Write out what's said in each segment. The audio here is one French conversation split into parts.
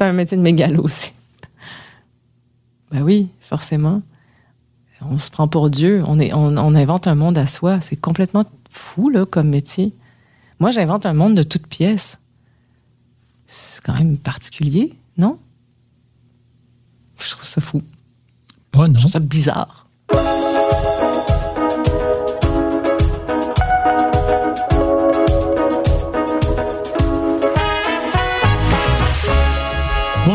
c'est un métier de mégalo aussi. Ben oui, forcément. On se prend pour Dieu. On, est, on, on invente un monde à soi. C'est complètement fou, là, comme métier. Moi, j'invente un monde de toutes pièces. C'est quand même particulier, non? Je trouve ça fou. Pas, non. Je trouve ça bizarre.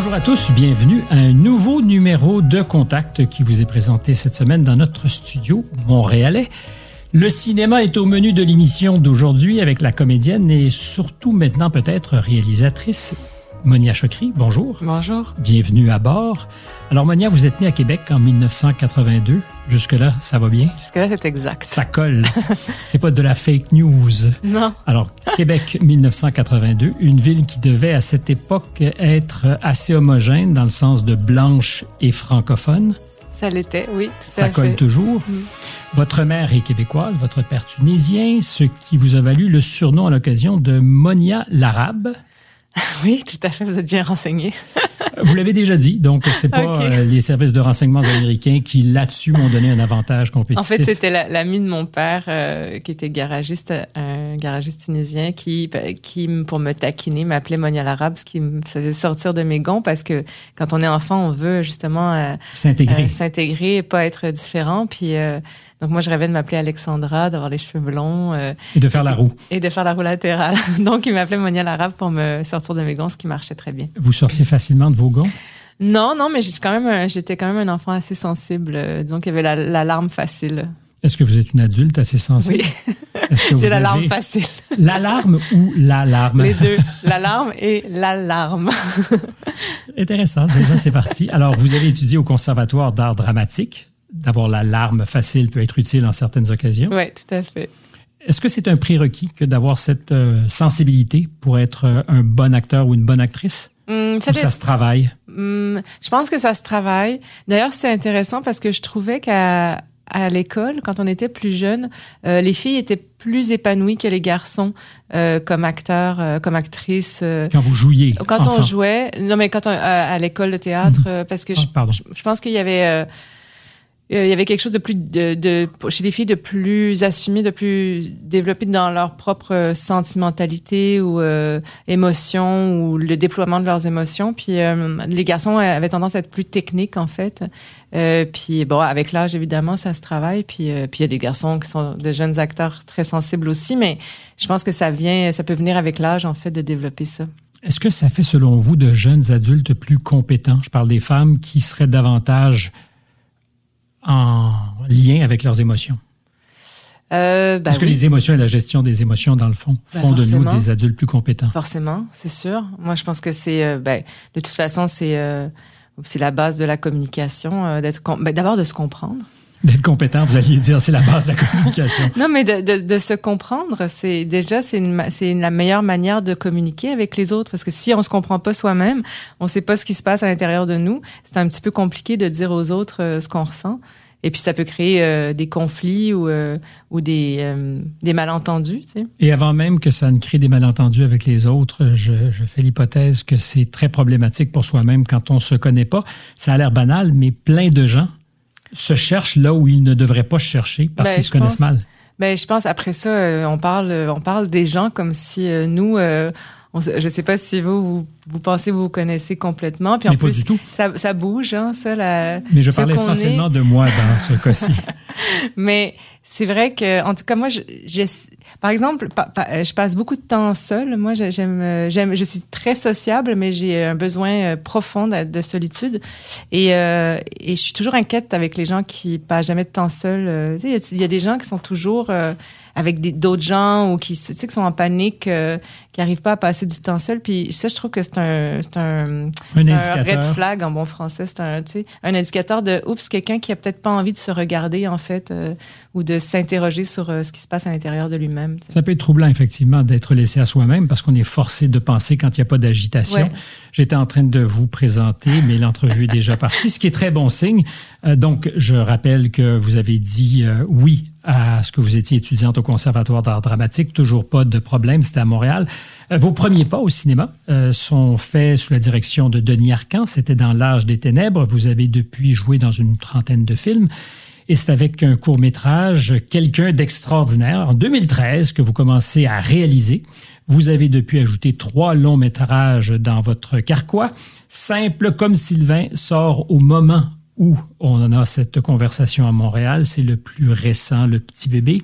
Bonjour à tous, bienvenue à un nouveau numéro de Contact qui vous est présenté cette semaine dans notre studio montréalais. Le cinéma est au menu de l'émission d'aujourd'hui avec la comédienne et surtout maintenant peut-être réalisatrice Monia Chokri. Bonjour. Bonjour. Bienvenue à bord. Alors Monia, vous êtes née à Québec en 1982. Jusque-là, ça va bien? Jusque-là, c'est exact. Ça colle. C'est pas de la fake news. Non. Alors, Québec 1982, une ville qui devait à cette époque être assez homogène dans le sens de blanche et francophone. Ça l'était, oui, tout Ça à colle fait. toujours. Mm. Votre mère est québécoise, votre père tunisien, ce qui vous a valu le surnom à l'occasion de Monia l'Arabe. Oui, tout à fait, vous êtes bien renseigné. Vous l'avez déjà dit, donc c'est pas euh, les services de renseignement américains qui là-dessus m'ont donné un avantage compétitif. En fait, c'était la- l'ami de mon père euh, qui était garagiste, un garagiste tunisien qui, qui pour me taquiner, m'appelait Monia l'Arabe, ce qui me faisait sortir de mes gonds parce que quand on est enfant, on veut justement euh, S'intégrer. euh, s'intégrer et pas être différent. Puis euh, donc moi, je rêvais de m'appeler Alexandra, d'avoir les cheveux blonds euh, et de faire la roue. et de faire la roue latérale. donc il m'appelait Monia l'Arabe pour me sortir de mes gonds, ce qui marchait très bien. Vous sortiez facilement de vos gonds. Non, non, mais quand même, j'étais quand même un enfant assez sensible. euh, disons qu'il y avait la, la larme facile. Est-ce que vous êtes une adulte assez sensible? Oui, j'ai la larme avez facile. l'alarme ou l'alarme? Les deux, l'alarme et l'alarme. Intéressant. Déjà, c'est parti. Alors, vous avez étudié au Conservatoire d'art dramatique. D'avoir l'alarme facile peut être utile en certaines occasions. Oui, tout à fait. Est-ce que c'est un prérequis que d'avoir cette euh, sensibilité pour être euh, un bon acteur ou une bonne actrice? Hum, ça Ou ça se travaille? hum, je pense que ça se travaille. D'ailleurs, c'est intéressant parce que je trouvais qu'à à l'école, quand on était plus jeune, euh, les filles étaient plus épanouies que les garçons euh, comme acteurs, euh, comme actrices. Quand vous jouiez? Quand enfant. on jouait, non mais quand on, à, à l'école de théâtre, euh, parce que Ah, je, pardon. je, je pense qu'il y avait, euh, il y avait quelque chose de plus, de, de- chez les filles, de plus assumé, de plus développé dans leur propre euh, sentimentalité ou euh, émotion ou le déploiement de leurs émotions. Puis euh, les garçons avaient tendance à être plus techniques en fait. Euh, puis bon, avec l'âge évidemment, ça se travaille. Puis puis il y a des garçons qui sont des jeunes acteurs très sensibles aussi, mais je pense que ça vient, ça peut venir avec l'âge en fait de développer ça. Est-ce que ça fait, selon vous, de jeunes adultes plus compétents? Je parle des femmes qui seraient davantage en lien avec leurs émotions. Euh, ben Est-ce que oui. les émotions et la gestion des émotions, dans le fond, Ben, font de nous des adultes plus compétents? Forcément, c'est sûr. Moi, je pense que c'est, euh, ben, de toute façon, c'est, euh, c'est la base de la communication, euh, d'être, ben, d'abord de se comprendre. D'être compétent, vous alliez dire, c'est la base de la communication. Non, mais de, de, de se comprendre, c'est déjà c'est la meilleure manière de communiquer avec les autres, parce que si on se comprend pas soi-même, on sait pas ce qui se passe à l'intérieur de nous. C'est un petit peu compliqué de dire aux autres euh, ce qu'on ressent. Et puis ça peut créer euh, des conflits ou, euh, ou des, euh, des malentendus. Tu sais. Et avant même que ça ne crée des malentendus avec les autres, je, je fais l'hypothèse que c'est très problématique pour soi-même quand on se connaît pas. Ça a l'air banal, mais plein de gens se cherchent là où ils ne devraient pas se chercher parce Ben, qu'ils se connaissent pense- mal. Ben, je pense après ça, euh, on parle, on parle des gens comme si euh, nous, euh, je sais pas si vous, vous, vous pensez vous vous connaissez complètement. Puis en Mais pas plus, du tout. Ça, ça bouge, hein, ça. La, Mais je qu'on essentiellement est. de moi dans ce cas-ci. Mais c'est vrai que, en tout cas, moi, je, je- par exemple, pa- pa- je passe beaucoup de temps seule. Moi, j'ai- j'aime, j'aime, je suis très sociable, mais j'ai un besoin euh, profond de, de solitude. Et, euh, et je suis toujours inquiète avec les gens qui passent jamais de temps seuls. Euh, Il y, a- il y a des gens qui sont toujours euh, avec des- d'autres gens ou qui, tu sais, qui sont en panique, euh, qui arrivent pas à passer du temps seul. Puis ça, je trouve que c'est un, c'est un, Un red flag en bon français. C'est un, tu sais, un indicateur de, oups, quelqu'un qui a peut-être pas envie de se regarder, en fait, euh, ou de s'interroger sur euh, ce qui se passe à l'intérieur de lui-même. Ça peut être troublant, effectivement, d'être laissé à soi-même parce qu'on est forcé de penser quand il n'y a pas d'agitation. Ouais. J'étais en train de vous présenter, mais l'entrevue est déjà partie, ce qui est très bon signe. Euh, donc, je rappelle que vous avez dit euh, oui à ce que vous étiez étudiante au Conservatoire d'art dramatique. Toujours pas de problème, c'était à Montréal. Euh, vos premiers pas au cinéma euh, sont faits sous la direction de Denis Arcan. C'était dans L'âge des ténèbres. Vous avez depuis joué dans une trentaine de films. Et c'est avec un court métrage, Quelqu'un d'extraordinaire, en 2013, que vous commencez à réaliser. Vous avez depuis ajouté trois longs métrages dans votre carquois. Simple comme Sylvain sort au moment où on en a cette conversation à Montréal. C'est le plus récent, le petit bébé.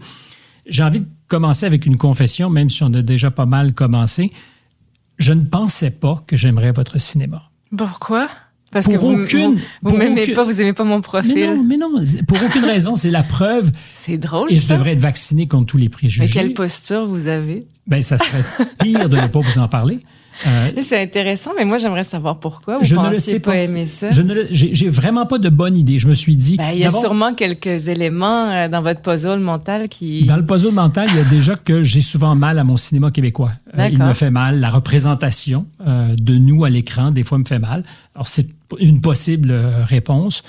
J'ai envie de commencer avec une confession, même si on a déjà pas mal commencé. Je ne pensais pas que j'aimerais votre cinéma. Pourquoi? Parce que vous, aucune, vous, m'aimez pas, vous aimez pas mon profil. Mais non, mais non, pour aucune raison, c'est la preuve. C'est drôle. Et je devrais être vacciné contre tous les préjugés. Mais quelle posture vous avez? Ben, ça serait pire de ne pas vous en parler. Euh, c'est intéressant, mais moi, j'aimerais savoir pourquoi vous je ne sais pas, aimer ça? Je ne j'ai vraiment pas de bonne idée. Je me suis dit. Ben, il y a sûrement quelques éléments euh, dans votre puzzle mental qui. Dans le puzzle mental, il y a déjà que j'ai souvent mal à mon cinéma québécois. Euh, il me fait mal. La représentation de nous à l'écran, des fois, me fait mal. Alors, c'est une possible réponse.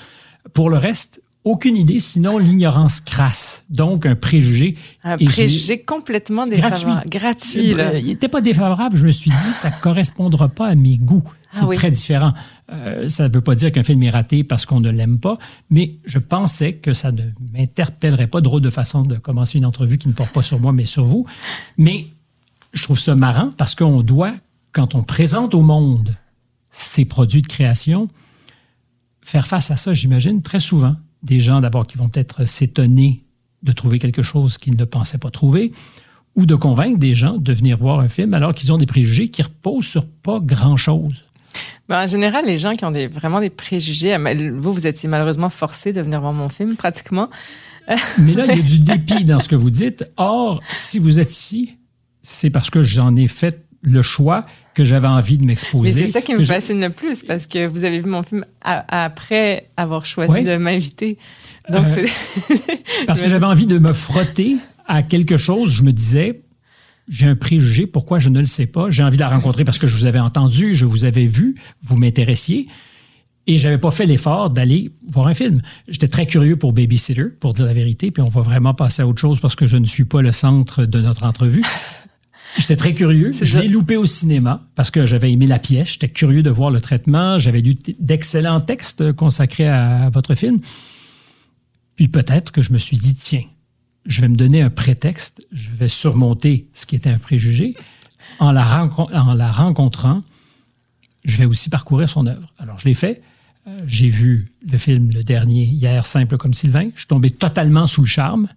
Pour le reste, aucune idée, sinon l'ignorance crasse. Donc, un préjugé. Un préjugé complètement défavorable. Gratuit. Euh, il n'était pas défavorable. Je me suis dit, ça ne correspondra pas à mes goûts. Ah C'est très différent. Euh, ça ne veut pas dire qu'un film est raté parce qu'on ne l'aime pas, mais je pensais que ça ne m'interpellerait pas. Drôle de façon de commencer une entrevue qui ne porte pas sur moi, mais sur vous. Mais je trouve ça marrant parce qu'on doit, quand on présente au monde ces produits de création, faire face à ça, j'imagine, très souvent des gens d'abord qui vont peut-être s'étonner de trouver quelque chose qu'ils ne pensaient pas trouver, ou de convaincre des gens de venir voir un film alors qu'ils ont des préjugés qui reposent sur pas grand-chose. Ben, en général, les gens qui ont des, vraiment des préjugés, vous, vous étiez malheureusement forcé de venir voir mon film, pratiquement. Mais là, il y a du dépit dans ce que vous dites. Or, si vous êtes ici, c'est parce que j'en ai fait le choix que j'avais envie de m'exposer. Mais c'est ça qui me fascine le plus, parce que vous avez vu mon film après avoir choisi de m'inviter. Donc euh, parce que j'avais envie de me frotter à quelque chose, je me disais, j'ai un préjugé, pourquoi je ne le sais pas? J'ai envie de la rencontrer parce que je vous avais entendu, je vous avais vu, vous m'intéressiez. Et j'avais pas fait l'effort d'aller voir un film. J'étais très curieux pour Babysitter, pour dire la vérité, puis on va vraiment passer à autre chose parce que je ne suis pas le centre de notre entrevue. J'étais très curieux. Je l'ai loupé au cinéma parce que j'avais aimé la pièce. J'étais curieux de voir le traitement. J'avais lu d'excellents textes consacrés à, votre film. Puis peut-être que je me suis dit, tiens, je vais me donner un prétexte. Je vais surmonter ce qui était un préjugé. En la, en la rencontrant, je vais aussi parcourir son œuvre. Alors, je l'ai fait. Euh, j'ai vu le film, le dernier, hier, Simple comme Sylvain. Je suis tombé totalement sous le charme.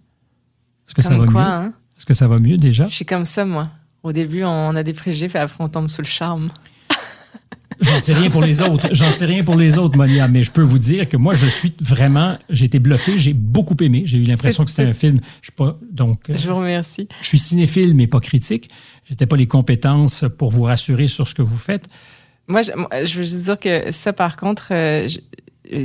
Est-ce que ça va mieux? Hein? Est-ce que ça va mieux déjà? Je suis comme ça, moi. Au début, on a des préjugés, puis après, on tombe sous le charme. J'en sais rien pour les autres. J'en sais rien pour les autres, Monia, mais je peux vous dire que moi, je suis vraiment, j'ai été bluffé, j'ai beaucoup aimé. J'ai eu l'impression que c'était un film. Je suis pas, donc. Je vous remercie. Je suis cinéphile, mais pas critique. J'étais pas les compétences pour vous rassurer sur ce que vous faites. Moi, je, veux juste dire que ça, par contre, euh,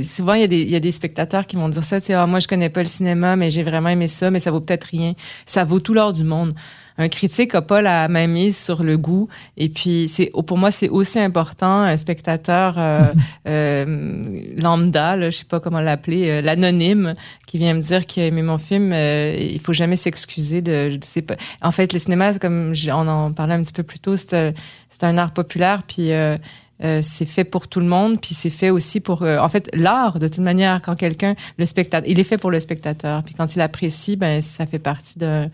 souvent, il y, a des, il y, a des, spectateurs qui vont dire ça, tu sais, ah, moi, je connais pas le cinéma, mais j'ai vraiment aimé ça, mais ça vaut peut-être rien. Ça vaut tout l'or du monde un critique n'a pas la même mise sur le goût. Et puis, c'est pour moi, c'est aussi important un spectateur euh, mm-hmm. euh, lambda, là, je sais pas comment l'appeler, euh, l'anonyme, qui vient me dire qu'il a aimé mon film. Euh, il faut jamais s'excuser de, je sais pas. En fait, le cinéma, comme on en parlait un petit peu plus tôt, c'est un art populaire. Puis euh, c'est fait pour tout le monde, puis c'est fait aussi pour. en fait, l'art, de toute manière, quand quelqu'un, le spectateur, il est fait pour le spectateur. Puis quand il apprécie, ben ça fait partie de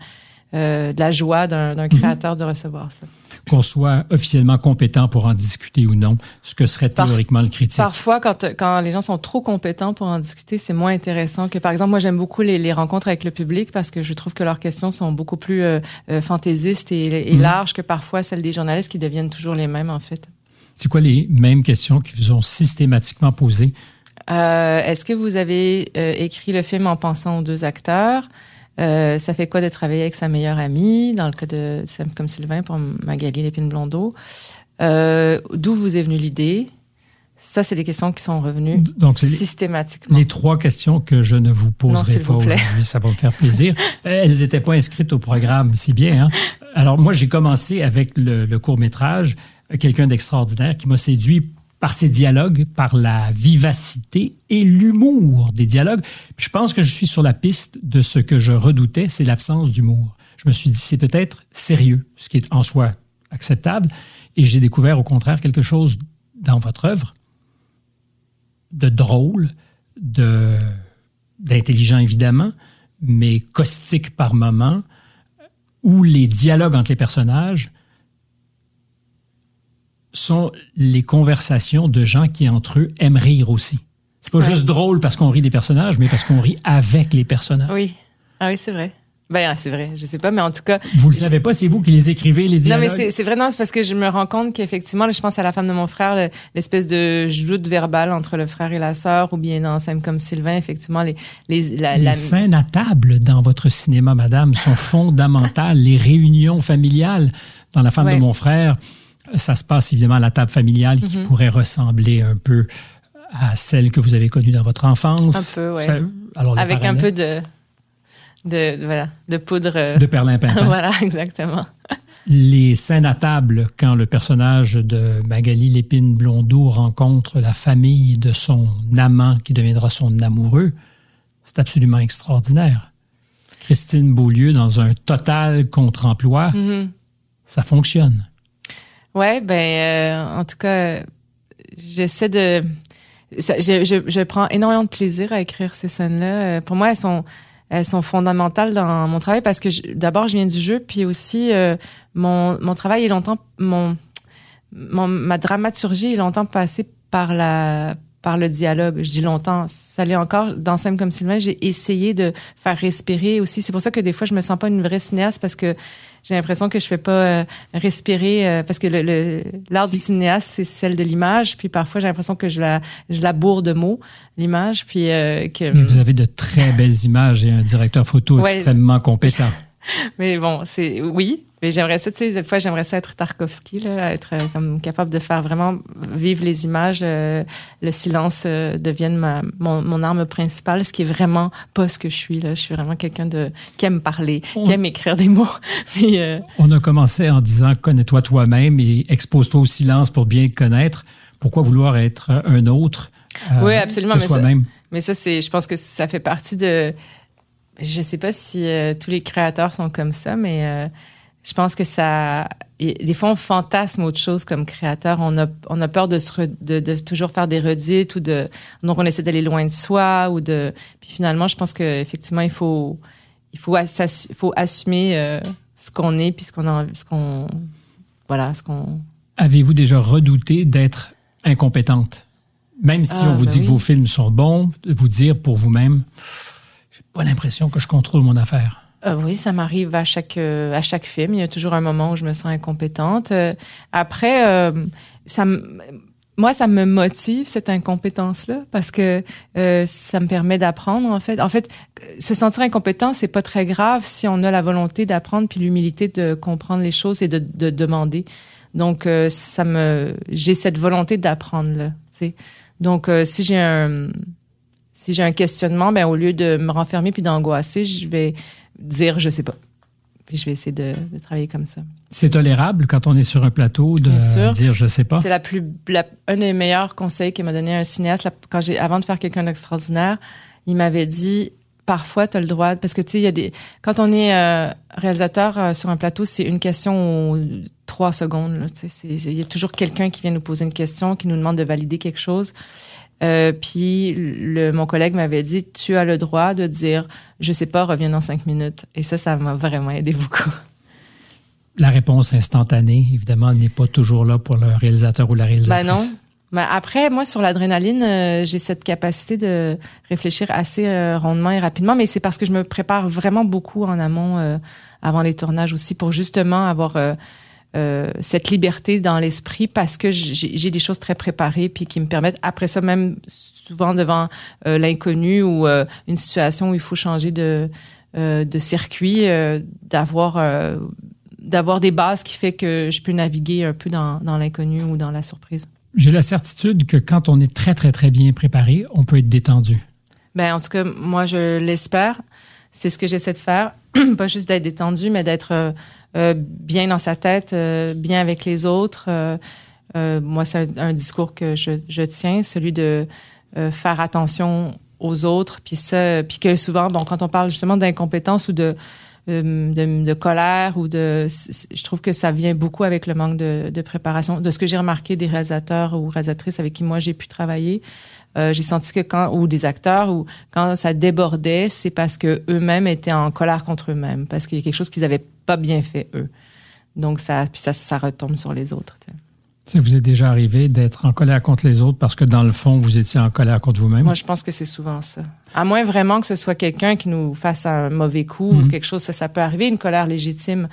euh, de la joie d'un mhm. créateur de recevoir ça. Qu'on soit officiellement compétent pour en discuter ou non, ce que serait théoriquement le critique. Parfois, quand, quand les gens sont trop compétents pour en discuter, c'est moins intéressant que, par exemple, moi, j'aime beaucoup les, les, rencontres avec le public parce que je trouve que leurs questions sont beaucoup plus euh, euh fantaisistes et, et mhm. larges que parfois celles des journalistes qui deviennent toujours les mêmes, en fait. C'est quoi les mêmes questions qui vous ont systématiquement posées? Euh, Est-ce que vous avez euh, écrit le film en pensant aux deux acteurs? Euh, ça fait quoi de travailler avec sa meilleure amie, dans le cas de comme Sylvain pour Magali Lépine Blondeau? Euh, D'où vous est venue l'idée? Ça, c'est des questions qui sont revenues Donc, systématiquement. Les, trois questions que je ne vous poserai pas aujourd'hui, ça va me faire plaisir. Elles n'étaient pas inscrites au programme, si bien. Hein? Alors, moi, j'ai commencé avec le, le court-métrage Quelqu'un d'extraordinaire qui m'a séduit par ces dialogues, par la vivacité et l'humour des dialogues. je pense que je suis sur la piste de ce que je redoutais, c'est l'absence d'humour. Je me suis dit, c'est peut-être sérieux, ce qui est en soi acceptable. Et j'ai découvert au contraire quelque chose dans votre œuvre de drôle, de d'intelligent évidemment, mais caustique par moments, où les dialogues entre les personnages sont les conversations de gens qui, entre eux, aiment rire aussi. C'est pas juste drôle parce qu'on rit des personnages, mais parce qu'on rit avec les personnages. Oui. Ah oui, c'est vrai. Ben, c'est vrai, je sais pas, mais en tout cas. Vous le savez pas, c'est vous qui les écrivez, les dialogues? Non, mais c'est vrai, non, c'est parce que je me rends compte qu'effectivement, je pense à la femme de mon frère, l'espèce de joute verbale entre le frère et la sœur, ou bien dans Scène comme Sylvain, effectivement, les, les, les scènes à table dans votre cinéma, madame, sont fondamentales. les réunions familiales dans La femme de mon frère, ça se passe évidemment à la table familiale qui mm-hmm. pourrait ressembler un peu à celle que vous avez connue dans votre enfance. Un peu, oui. Avec un peu de de, voilà, de poudre. Euh, de perlimpinpin. voilà, exactement. Les scènes à table, quand le personnage de Magali Lépine Blondeau rencontre la famille de son amant qui deviendra son amoureux, c'est absolument extraordinaire. Christine Beaulieu, dans un total contre-emploi, mm-hmm. ça fonctionne. Ouais, ben, euh, en tout cas, j'essaie de. je, je, je, prends énormément de plaisir à écrire ces scènes-là. Euh, pour moi, elles sont elles sont fondamentales dans mon travail parce que d'abord je viens du jeu puis aussi euh, mon, mon travail est longtemps mon, mon ma dramaturgie est longtemps passée par la par le dialogue. Je dis longtemps, ça l'est encore. Dans Simple comme Sylvain, j'ai essayé de faire respirer aussi. C'est pour ça que des fois, je me sens pas une vraie cinéaste parce que j'ai l'impression que je fais pas euh, respirer euh, parce que le, l'art du cinéaste c'est celle de l'image puis parfois j'ai l'impression que je la je la bourre de mots l'image puis euh, que Mais vous avez de très belles images et un directeur photo extrêmement compétent. Mais bon, c'est oui, mais j'aimerais ça, tu sais, des fois, j'aimerais ça être Tarkovsky, là, être euh, comme capable de faire vraiment vivre les images. le silence euh, devienne ma, mon, mon, arme principale, ce qui est vraiment pas ce que je suis. Là. Je suis vraiment quelqu'un de qui aime parler, qui aime écrire des mots. Euh, On a commencé en disant connais-toi toi-même et expose-toi au silence pour bien te connaître. Pourquoi vouloir être un autre Oui, absolument. mais, ça, mais ça, c'est, je pense que ça fait partie de. Je sais pas si tous les créateurs sont comme ça, mais je pense que ça des fois on fantasme autre chose comme créateur. On a on a peur de se de, de, toujours faire des redites ou de donc on essaie d'aller loin de soi ou de puis finalement je pense que effectivement il faut il faut il faut assumer euh, ce qu'on est puis ce qu'on a ce qu'on voilà ce qu'on. Avez-vous déjà redouté d'être incompétente? Même si ah, on vous ben dit que vos films sont bons de vous dire pour vous-même j'ai pas l'impression que je contrôle mon affaire euh, oui, ça m'arrive à chaque euh, à chaque film. Il y a toujours un moment où je me sens incompétente. Euh, après, ça moi, ça me motive cette incompétence-là parce que ça me permet d'apprendre. En fait, en fait, se sentir incompétent, c'est pas très grave si on a la volonté d'apprendre puis l'humilité de comprendre les choses et de, de demander. Donc, ça me, j'ai cette volonté d'apprendre là. sais. Donc, si j'ai un si j'ai un questionnement, ben au lieu de me renfermer puis d'angoisser, je vais dire je sais pas. Puis je vais essayer de, travailler comme ça. C'est tolérable quand on est sur un plateau de dire je sais pas? C'est la plus un des meilleurs conseils qu'il m'a donné un cinéaste quand j'ai avant de faire quelqu'un d'extraordinaire, il m'avait dit parfois tu as le droit parce que tu sais il y a des quand on est euh, réalisateur euh, sur un plateau, c'est une question ou trois secondes il y a toujours quelqu'un qui vient nous poser une question, qui nous demande de valider quelque chose. Euh, puis le, mon collègue m'avait dit, tu as le droit de dire, je sais pas, reviens dans cinq minutes. Et ça, ça m'a vraiment aidé beaucoup. La réponse instantanée, évidemment, n'est pas toujours là pour le réalisateur ou la réalisatrice. Ben non. Mais après, moi, sur l'adrénaline, euh, j'ai cette capacité de réfléchir assez euh, rondement et rapidement, mais c'est parce que je me prépare vraiment beaucoup en amont, avant les tournages aussi, pour justement avoir euh, cette liberté dans l'esprit parce que j'ai des choses très préparées puis qui me permettent après ça même souvent devant euh, l'inconnu ou euh, une situation où il faut changer de de circuit d'avoir d'avoir des bases qui fait que je peux naviguer un peu dans, dans l'inconnu ou dans la surprise. J'ai la certitude que quand on est très très très bien préparé, on peut être détendu. Ben en tout cas, moi je l'espère. C'est ce que j'essaie de faire, pas juste d'être détendu, mais d'être euh, bien dans sa tête, euh, bien avec les autres. Euh, Euh, moi, c'est un, discours que je, je tiens, celui de euh, faire attention aux autres, puis ça, puis que souvent, bon, quand on parle justement d'incompétence ou de, euh, de, de, colère ou de, je trouve que ça vient beaucoup avec le manque de, de préparation. De ce que j'ai remarqué des réalisateurs ou réalisatrices avec qui moi j'ai pu travailler, euh, j'ai senti que quand ou des acteurs ou quand ça débordait, c'est parce que eux-mêmes étaient en colère contre eux-mêmes, parce qu'il y a quelque chose qu'ils n'avaient pas bien fait eux. Donc ça, puis ça, ça retombe sur les autres. Ça vous est déjà arrivé d'être en colère contre les autres parce que dans le fond, vous étiez en colère contre vous-même? Moi, je pense que c'est souvent ça. À moins vraiment que ce soit quelqu'un qui nous fasse un mauvais coup ou mhm. quelque chose, ça, ça peut arriver, une colère légitime.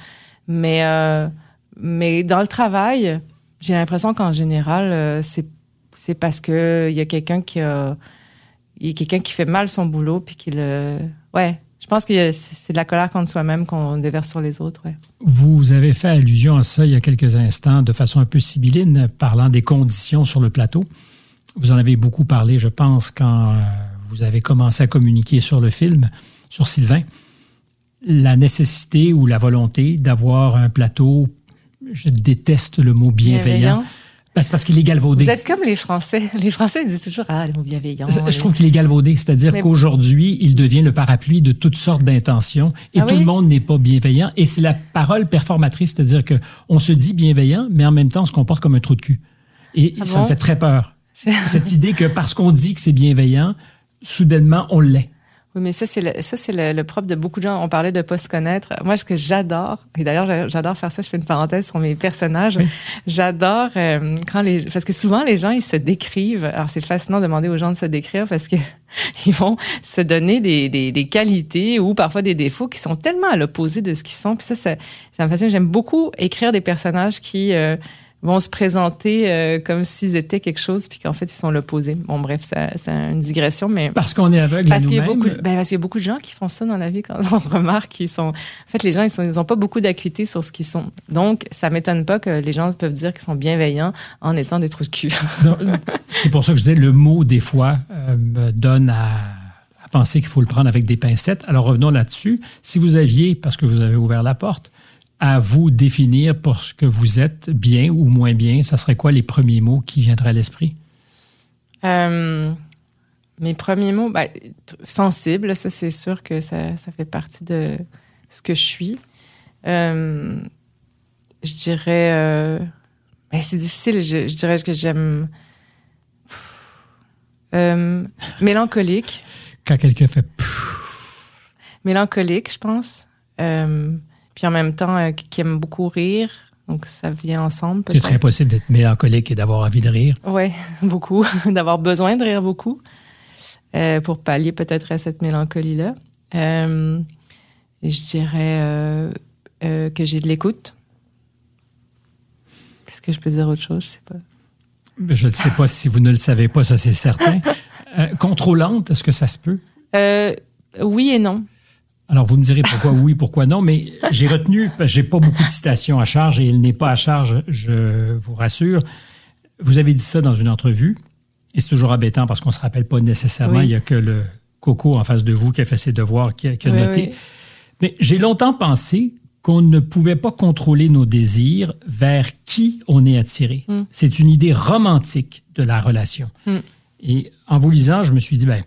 Mais, euh, mais dans le travail, j'ai l'impression qu'en général, euh, c'est, c'est parce que il y a quelqu'un qui a, il y a quelqu'un qui fait mal son boulot puis qui le, ouais, je pense que c'est de la colère contre soi-même qu'on déverse sur les autres. Vous avez fait allusion à ça il y a quelques instants de façon un peu sibylline, parlant des conditions sur le plateau. Vous en avez beaucoup parlé, je pense, quand euh, vous avez commencé à communiquer sur le film, sur Sylvain. La nécessité ou la volonté d'avoir un plateau, je déteste le mot bienveillant ben, c'est parce qu'il est galvaudé. Vous êtes comme les Français. Les Français disent toujours ah le mot bienveillant. Je trouve qu'il est galvaudé, c'est-à-dire qu'aujourd'hui il devient le parapluie de toutes sortes d'intentions et ah tout le monde n'est pas bienveillant. Et c'est la parole performatrice, c'est-à-dire que on se dit bienveillant, mais en même temps on se comporte comme un trou de cul. Et ah ça me fait très peur. Cette idée que parce qu'on dit que c'est bienveillant, soudainement on l'est. Oui, mais ça, c'est le, ça, c'est le, propre de beaucoup de gens. On parlait de pas se connaître. Moi, ce que j'adore, et d'ailleurs, j'adore faire ça, je fais une parenthèse sur mes personnages. J'adore euh, quand les, parce que souvent, les gens, ils se décrivent. Alors, c'est fascinant de demander aux gens de se décrire parce que ils vont se donner des, des, des, qualités ou parfois des défauts qui sont tellement à l'opposé de ce qu'ils sont. Puis ça, ça, ça me fascine. J'aime beaucoup écrire des personnages qui, euh, vont se présenter euh, comme s'ils étaient quelque chose, puis qu'en fait, ils sont l'opposé. Bon, bref, c'est une digression, mais... Parce qu'on est aveugle parce qu'il y a beaucoup, ben, Parce y a beaucoup de gens qui font ça dans la vie quand on remarque qu'ils sont... En fait, les gens, ils n'ont ils ont pas beaucoup d'acuité sur ce qu'ils sont. Donc, ça m'étonne pas que les gens peuvent dire qu'ils sont bienveillants en étant des trous de cul. c'est pour ça que je disais, le mot, des fois, euh, me donne à à penser qu'il faut le prendre avec des pincettes. Alors revenons là-dessus. Si vous aviez, parce que vous avez ouvert la porte, à vous définir pour ce que vous êtes, bien ou moins bien, ça serait quoi les premiers mots qui viendraient à l'esprit? Euh, mes premiers mots, ben, sensible, ça c'est sûr que ça, ça, fait partie de ce que je suis. Euh, je dirais, euh, ben, c'est difficile, je, dirais que j'aime mélancolique. Quand quelqu'un fait mélancolique, je pense puis en même temps euh, qui aime beaucoup rire. Donc ça vient ensemble. C'est très possible d'être mélancolique et d'avoir envie de rire. Oui, beaucoup. d'avoir besoin de rire beaucoup euh, pour pallier peut-être à cette mélancolie-là. Euh, je dirais que j'ai de l'écoute. Qu'est-ce que je peux dire autre chose? Je sais pas. Je ne sais pas si vous ne le savez pas, ça c'est certain. contrôlante, est-ce que ça se peut? oui et non. Alors, vous me direz pourquoi oui, pourquoi non, mais j'ai retenu, j'ai pas beaucoup de citations à charge et il n'est pas à charge, je vous rassure. Vous avez dit ça dans une entrevue et c'est toujours embêtant parce qu'on se rappelle pas nécessairement, il y a que le coco en face de vous qui a fait ses devoirs, qui a, noté. Mais j'ai longtemps pensé qu'on ne pouvait pas contrôler nos désirs vers qui on est attiré. Hmm. C'est une idée romantique de la relation. Hmm. Et en vous lisant, je me suis dit, ben,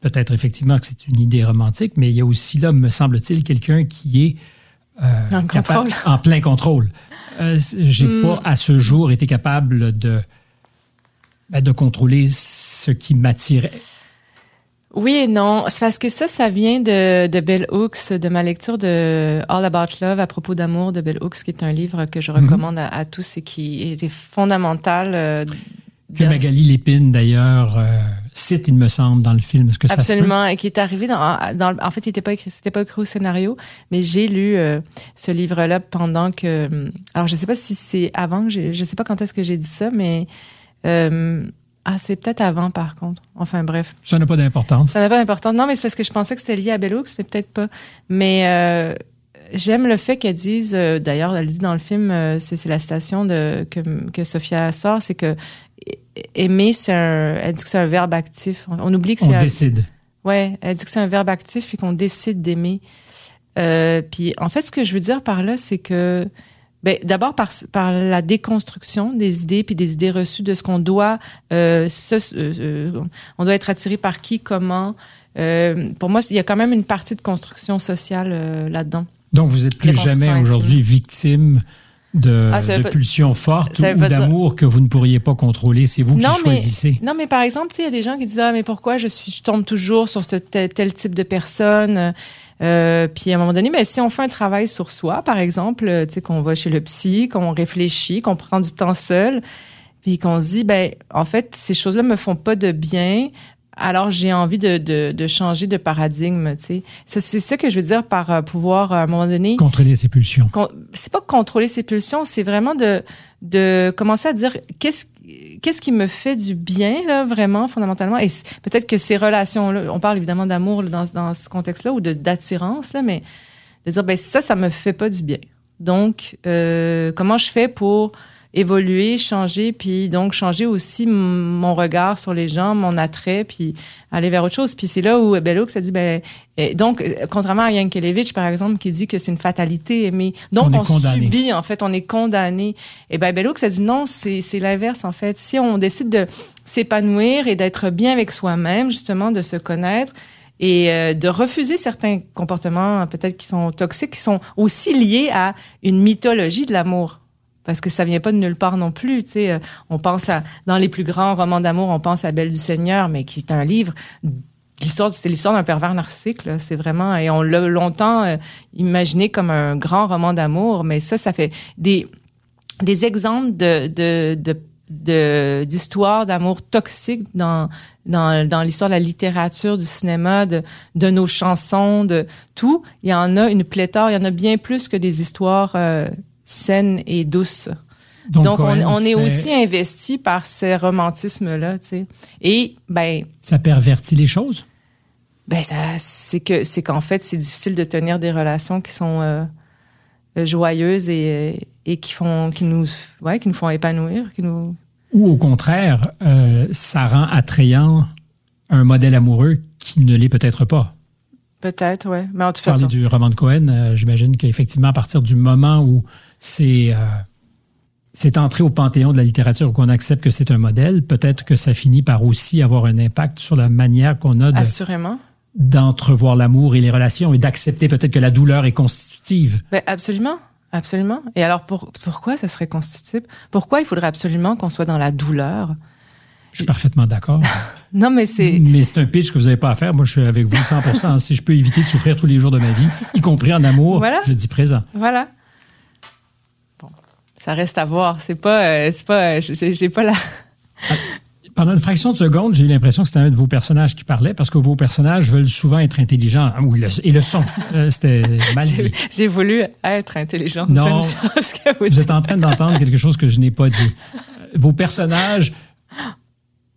peut-être effectivement que c'est une idée romantique, mais il y a aussi là, me semble-t-il, quelqu'un qui est euh, en, plein contrôle. Euh, J'ai hmm. pas à ce jour été capable de, ben, de contrôler ce qui m'attirait. Oui et non. C'est parce que ça, ça vient de, de Bell Hooks, de ma lecture de All About Love à propos d'amour de Bell Hooks, qui est un livre que je mhm. recommande à, tous et qui était fondamental. Euh, que Magali Lépine, d'ailleurs, euh, cite, il me semble, dans le film. ce que Absolument, et qui est arrivé dans, dans en fait, il n'était pas écrit, c'était pas écrit au scénario, mais j'ai lu euh, ce livre-là pendant que, alors je sais pas si c'est avant que j'ai, je sais pas quand est-ce que j'ai dit ça, mais euh, ah, c'est peut-être avant, par contre. Enfin, bref. Ça n'a pas d'importance. Ça n'a pas d'importance. Non, mais c'est parce que je pensais que c'était lié à Bellux, mais peut-être pas. Mais j'aime le fait qu'elle dise, d'ailleurs, elle dit dans le film, c'est la citation de, que, que Sophia sort, c'est que aimer, c'est un, elle dit que c'est un verbe actif. On oublie que c'est On décide. Ouais, elle dit que c'est un verbe actif puis qu'on décide d'aimer. Euh, puis en fait, ce que je veux dire par là, c'est que Ben, d'abord par, par la déconstruction des idées puis des idées reçues de ce qu'on doit euh, euh, on doit être attiré par qui comment pour moi il y a quand même une partie de construction sociale là-dedans donc vous êtes plus jamais aujourd'hui victime de, ah, de pulsions fortes ou d'amour que vous ne pourriez pas contrôler. C'est vous qui choisissez. Non, mais par exemple, il y a des gens qui disent ah mais pourquoi je suis je tombe toujours sur tel, tel type de personne? Euh, puis à un moment donné, mais si on fait un travail sur soi, par exemple, tu sais qu'on va chez le psy, qu'on réfléchit, qu'on prend du temps seul, puis qu'on se dit ben en fait ces choses-là me font pas de bien alors j'ai envie de, de, de, changer de paradigme, tu sais. C'est ça que je veux dire par euh, pouvoir à un moment donné contrôler ses pulsions. c'est pas contrôler ses pulsions, c'est vraiment de de commencer à dire qu'est-ce qu'est-ce qui me fait du bien là vraiment fondamentalement et peut-être que ces relations là, on parle évidemment d'amour dans dans ce contexte-là ou de d'attirance là, mais de dire ben ça ça me fait pas du bien. Donc euh, comment je fais pour évoluer, changer, puis donc changer aussi mon regard sur les gens, mon attrait, puis aller vers autre chose. Puis c'est là où Belloc ça dit ben donc contrairement à Yankelevich par exemple qui dit que c'est une fatalité, mais donc on, subit en fait, on est condamné. Et ben Belloc ça dit non, c'est c'est l'inverse en fait. Si on décide de s'épanouir et d'être bien avec soi-même, justement de se connaître, et euh, de refuser certains comportements peut-être qui sont toxiques, qui sont aussi liés à une mythologie de l'amour parce que ça vient pas de nulle part non plus. Tu sais, euh, on pense à dans les plus grands romans d'amour, on pense à Belle du Seigneur, mais qui est un livre l'histoire c'est l'histoire d'un pervers narcissique c'est vraiment et on l'a longtemps euh, imaginé comme un grand roman d'amour mais ça ça fait des des exemples de de, de d'histoires d'amour toxiques dans dans, dans l'histoire de la littérature, du cinéma, de, de nos chansons, de tout. Il y en a une pléthore, il y en a bien plus que des histoires euh, saine et douce. Donc, on, est aussi investi par ces romantismes-là, tu sais. Et, ben... Ça pervertit les choses? Ben, ça, c'est que, c'est qu'en fait, c'est difficile de tenir des relations qui sont euh, joyeuses et, et qui font, qui nous, ouais, qui nous font épanouir, qui nous... Ou au contraire, euh, ça rend attrayant un modèle amoureux qui ne l'est peut-être pas. Peut-être, oui. Mais en tout cas. du roman de Cohen, euh, j'imagine qu'effectivement, à partir du moment où c'est euh, c'est entré au panthéon de la littérature, qu'on accepte que c'est un modèle, peut-être que ça finit par aussi avoir un impact sur la manière qu'on a d'entrevoir l'amour et les relations et d'accepter peut-être que la douleur est constitutive. Ben absolument. Absolument. Et alors, pour, pourquoi ça serait constitutif? Pourquoi il faudrait absolument qu'on soit dans la douleur? Je suis parfaitement d'accord. non, mais c'est. Mais c'est un pitch que vous n'avez pas à faire. Moi, je suis avec vous 100 Si je peux éviter de souffrir tous les jours de ma vie, y compris en amour, je dis présent. Voilà. Bon, ça reste à voir. C'est pas. Euh, c'est pas. Euh, j'ai pas la. Ah, pendant une fraction de seconde, j'ai eu l'impression que c'était un de vos personnages qui parlait parce que vos personnages veulent souvent être intelligents. Ah oui, et le son. Euh, c'était mal dit. J'ai voulu être intelligent. Non, que vous, vous êtes en train d'entendre quelque chose que je n'ai pas dit. Vos personnages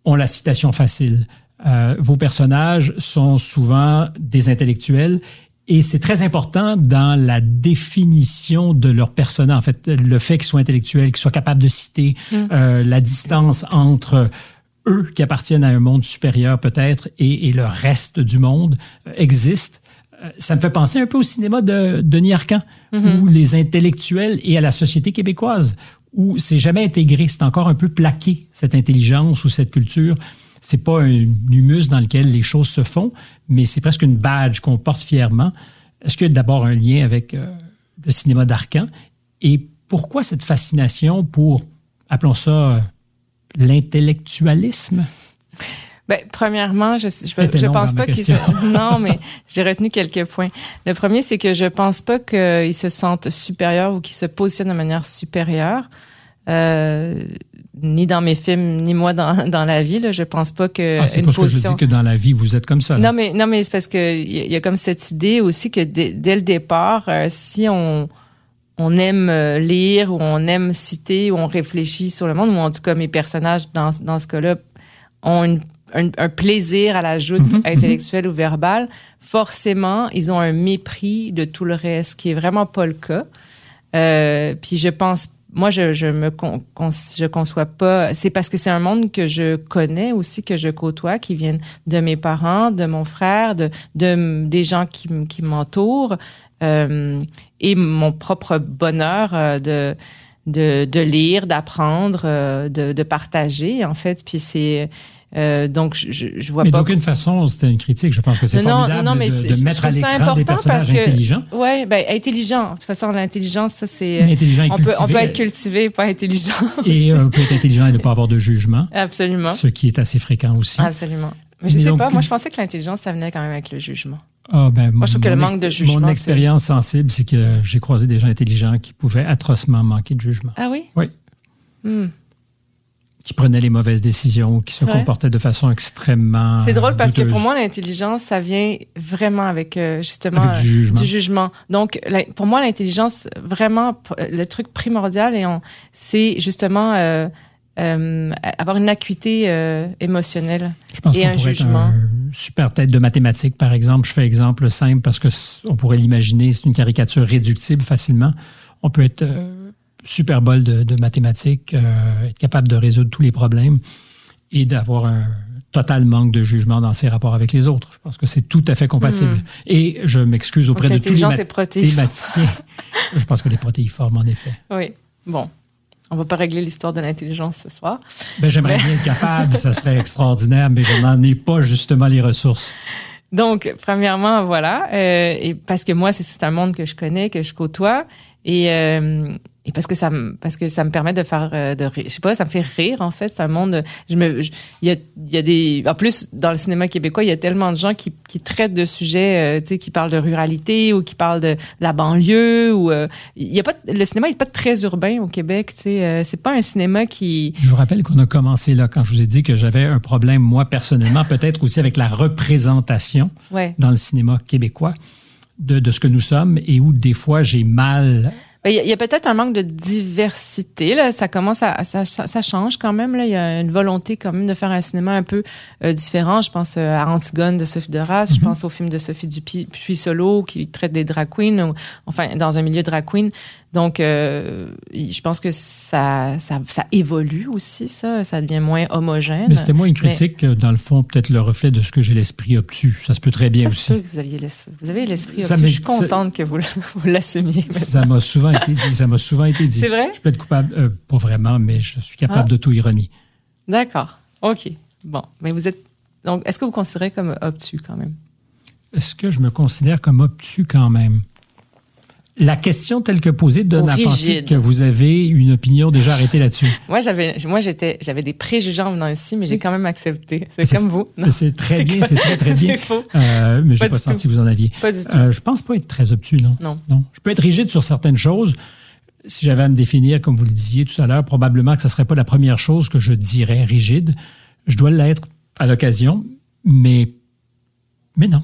ont la citation facile. Euh, vos personnages sont souvent des intellectuels et c'est très important dans la définition de leur personnage. En fait, le fait qu'ils soient intellectuels, qu'ils soient capables de citer, mm. euh, la distance entre eux qui appartiennent à un monde supérieur peut-être et, le reste du monde euh, existe. Euh, ça me fait penser un peu au cinéma de Denis Arcand, mm-hmm. où les intellectuels et à la société québécoise, où c'est jamais intégré, c'est encore un peu plaqué, cette intelligence ou cette culture. C'est pas un humus dans lequel les choses se font, mais c'est presque une badge qu'on porte fièrement. Est-ce qu'il y a d'abord un lien avec euh, le cinéma d'Arcan? Et pourquoi cette fascination pour, appelons ça, euh, l'intellectualisme? Ben, premièrement, je, je, je pense pas qu'ils non, mais j'ai retenu quelques points. Le premier, c'est que je pense pas qu'ils se sentent supérieurs ou qu'ils se positionnent de manière supérieure. Euh, ni dans mes films, ni moi dans, dans la vie. Là. Je pense pas que. Ah, c'est parce que je dis que dans la vie, vous êtes comme ça. Non, mais non, mais c'est parce que il y, a comme cette idée aussi que dès, le départ, euh, si on on aime euh, lire ou on aime citer ou on réfléchit sur le monde, ou en tout cas mes personnages dans, dans ce cas-là ont une un, plaisir à la joute mhm, mhm. intellectuelle ou verbale, forcément, ils ont un mépris de tout le reste, qui est vraiment pas le cas. Euh, puis je pense moi, je, je me con, je conçois pas. C'est parce que c'est un monde que je connais aussi, que je côtoie, qui viennent de mes parents, de mon frère, de, de des gens qui, qui m'entourent, euh, et mon propre bonheur euh, de de, de lire, d'apprendre, euh, de, de partager en fait. Puis c'est euh, donc, je, je vois mais pas. d'aucune façon, c'était une critique. Je pense que c'est formidable non, mais de, de mettre à l'écran des personnages que, intelligents. Ouais, ben intelligent. De toute façon, l'intelligence, ça c'est. Intelligent et on cultivé. peut, on peut être cultivé, pas intelligent. Et on peut être intelligent et ne pas avoir de jugement. Absolument. Ce qui est assez fréquent aussi. Absolument. Mais je Mais sais donc, pas. Moi, je pensais que l'intelligence, ça venait quand même avec le jugement. Ah, ben, Moi, je trouve que le manque de jugement, Mon expérience sensible, c'est que j'ai croisé des gens intelligents qui pouvaient atrocement manquer de jugement. Ah oui? Oui. Hmm. Qui prenaient les mauvaises décisions, qui se comportaient de façon extrêmement. C'est drôle parce que pour moi, l'intelligence, ça vient vraiment avec euh, justement Avec du euh, jugement. du jugement. Donc, la- pour moi, l'intelligence, vraiment, le truc primordial, et c'est justement euh, euh, avoir une acuité émotionnelle. Je pense et un jugement. un super tête de mathématiques, par exemple. Je fais exemple simple parce que on pourrait l'imaginer, c'est une caricature réductible facilement. On peut être super bol de, de mathématiques, euh, être capable de résoudre tous les problèmes et d'avoir un total manque de jugement dans ses rapports avec les autres. Je pense que c'est tout à fait compatible. Et je m'excuse auprès Donc, de tous les mathématiciens. je pense que les protéiformes, en effet. Oui. Bon. On va pas régler l'histoire de l'intelligence ce soir. Ben, J'aimerais Mais- bien être capable, ça serait extraordinaire, mais je n'en ai pas justement les ressources. Donc, premièrement, voilà, euh, et parce que moi, c'est un monde que je connais, que je côtoie, et, euh, et parce que ça me parce que ça me permet de faire euh, de. Je sais pas, ça me fait rire en fait. C'est un monde. Je me, il y a il y a des en plus dans le cinéma québécois, il y a tellement de gens qui qui traitent de sujets, euh, tu sais, qui parlent de ruralité ou qui parlent de la banlieue ou euh, il y a pas le cinéma est pas très urbain au Québec. Tu sais, euh, c'est pas un cinéma qui Je vous rappelle qu'on a commencé là quand je vous ai dit que j'avais un problème, moi, personnellement, peut-être aussi avec la représentation ouais. dans le cinéma québécois de, de ce que nous sommes et où des fois j'ai mal. Ben, Il y a, peut-être un manque de diversité. Là. Ça commence à, ça, ça change quand même. Là. Il y a une volonté quand même de faire un cinéma un peu euh, différent. Je pense euh, à Antigone de Sophie Duras. Je pense au film de Sophie Dupuis Puis Solo qui traite des drag queens, ou, enfin dans un milieu drag queen. Donc, euh, je pense que ça, ça, ça évolue aussi. Ça, ça devient moins homogène. Mais c'était moins une critique, euh, dans le fond, peut-être le reflet de ce que j'ai l'esprit obtus. Ça se peut très bien ça se aussi. peut que vous aviez. Vous avez l'esprit. Obtus. Je suis contente que vous l'assumiez. Ça m'a souvent été dit. Ça m'a souvent été dit. C'est vrai? Je peux être coupable, euh, pas vraiment, mais je suis capable Ah. d'auto-ironie. D'accord. OK. Bon. Mais vous êtes. Donc, est-ce que vous considérez comme obtus quand même? Est-ce que je me considère comme obtus quand même? La question telle que posée donne à penser que vous avez une opinion déjà arrêtée là-dessus. Moi, j'avais, moi, j'étais, j'avais des préjugés en venant ici, mais j'ai quand même accepté. C'est C'est- comme vous. Non, C'est très bien, c'est très très bien. C'est faux. Euh, mais j'ai Pas pas, senti tout. que vous en aviez. Pas du tout. Euh, je pense pas être très obtus, non? Non. Non. Je peux être rigide sur certaines choses. Si j'avais à me définir, comme vous le disiez tout à l'heure, probablement que ce serait pas la première chose que je dirais rigide. Je dois l'être à l'occasion, mais mais non.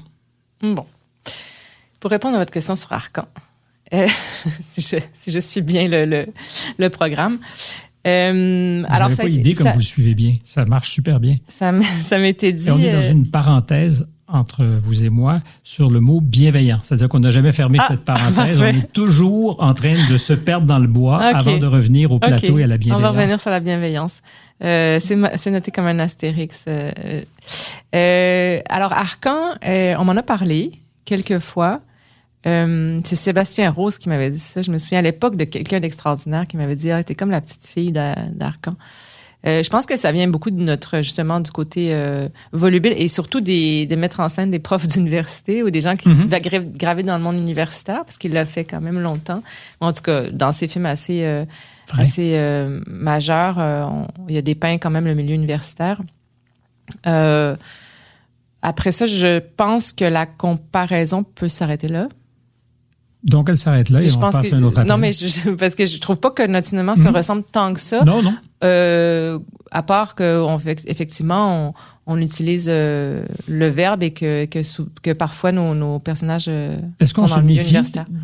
Bon. Pour répondre à votre question sur Arcan, euh, si, je, si je suis bien le, le, le programme. Euh, Vous alors, ça, pas idée comme ça, vous le suivez bien. Ça marche super bien. ça, m'était dit. Et on est dans euh, une parenthèse entre vous et moi sur le mot bienveillant. C'est-à-dire qu'on n'a jamais fermé Ah, cette parenthèse. on est toujours en train de se perdre dans le bois avant de revenir au plateau et à la On bienveillance. va revenir sur la bienveillance. Euh, c'est noté comme un astérix. euh. Alors, Arcan, on m'en a parlé quelques fois. Euh, c'est Sébastien Rose qui m'avait dit ça. Je me souviens à l'époque de quelqu'un d'extraordinaire qui m'avait dit Ah, t'es comme la petite fille d'A- d'Arcan. Euh, je pense que ça vient beaucoup de notre, justement, du côté euh, volubile et surtout des, des mettre en scène des profs d'université ou des gens qui graver dans le monde universitaire, parce qu'il l'a fait quand même longtemps. En tout cas, dans ses films assez, euh, assez euh, majeurs, euh, on- il y a dépeint quand même le milieu universitaire. Euh, après ça, je pense que la comparaison peut s'arrêter là. Donc, elle s'arrête là et je on pense passe que, à un autre appel. non, mais je- je- parce que je trouve pas que notre cinéma se Mhm. ressemble tant que ça. Non, non. Euh, à part que on fait, effectivement, on, on utilise euh, le verbe et que, que, que parfois nos, nos personnages euh, Est-ce qu'on se méfie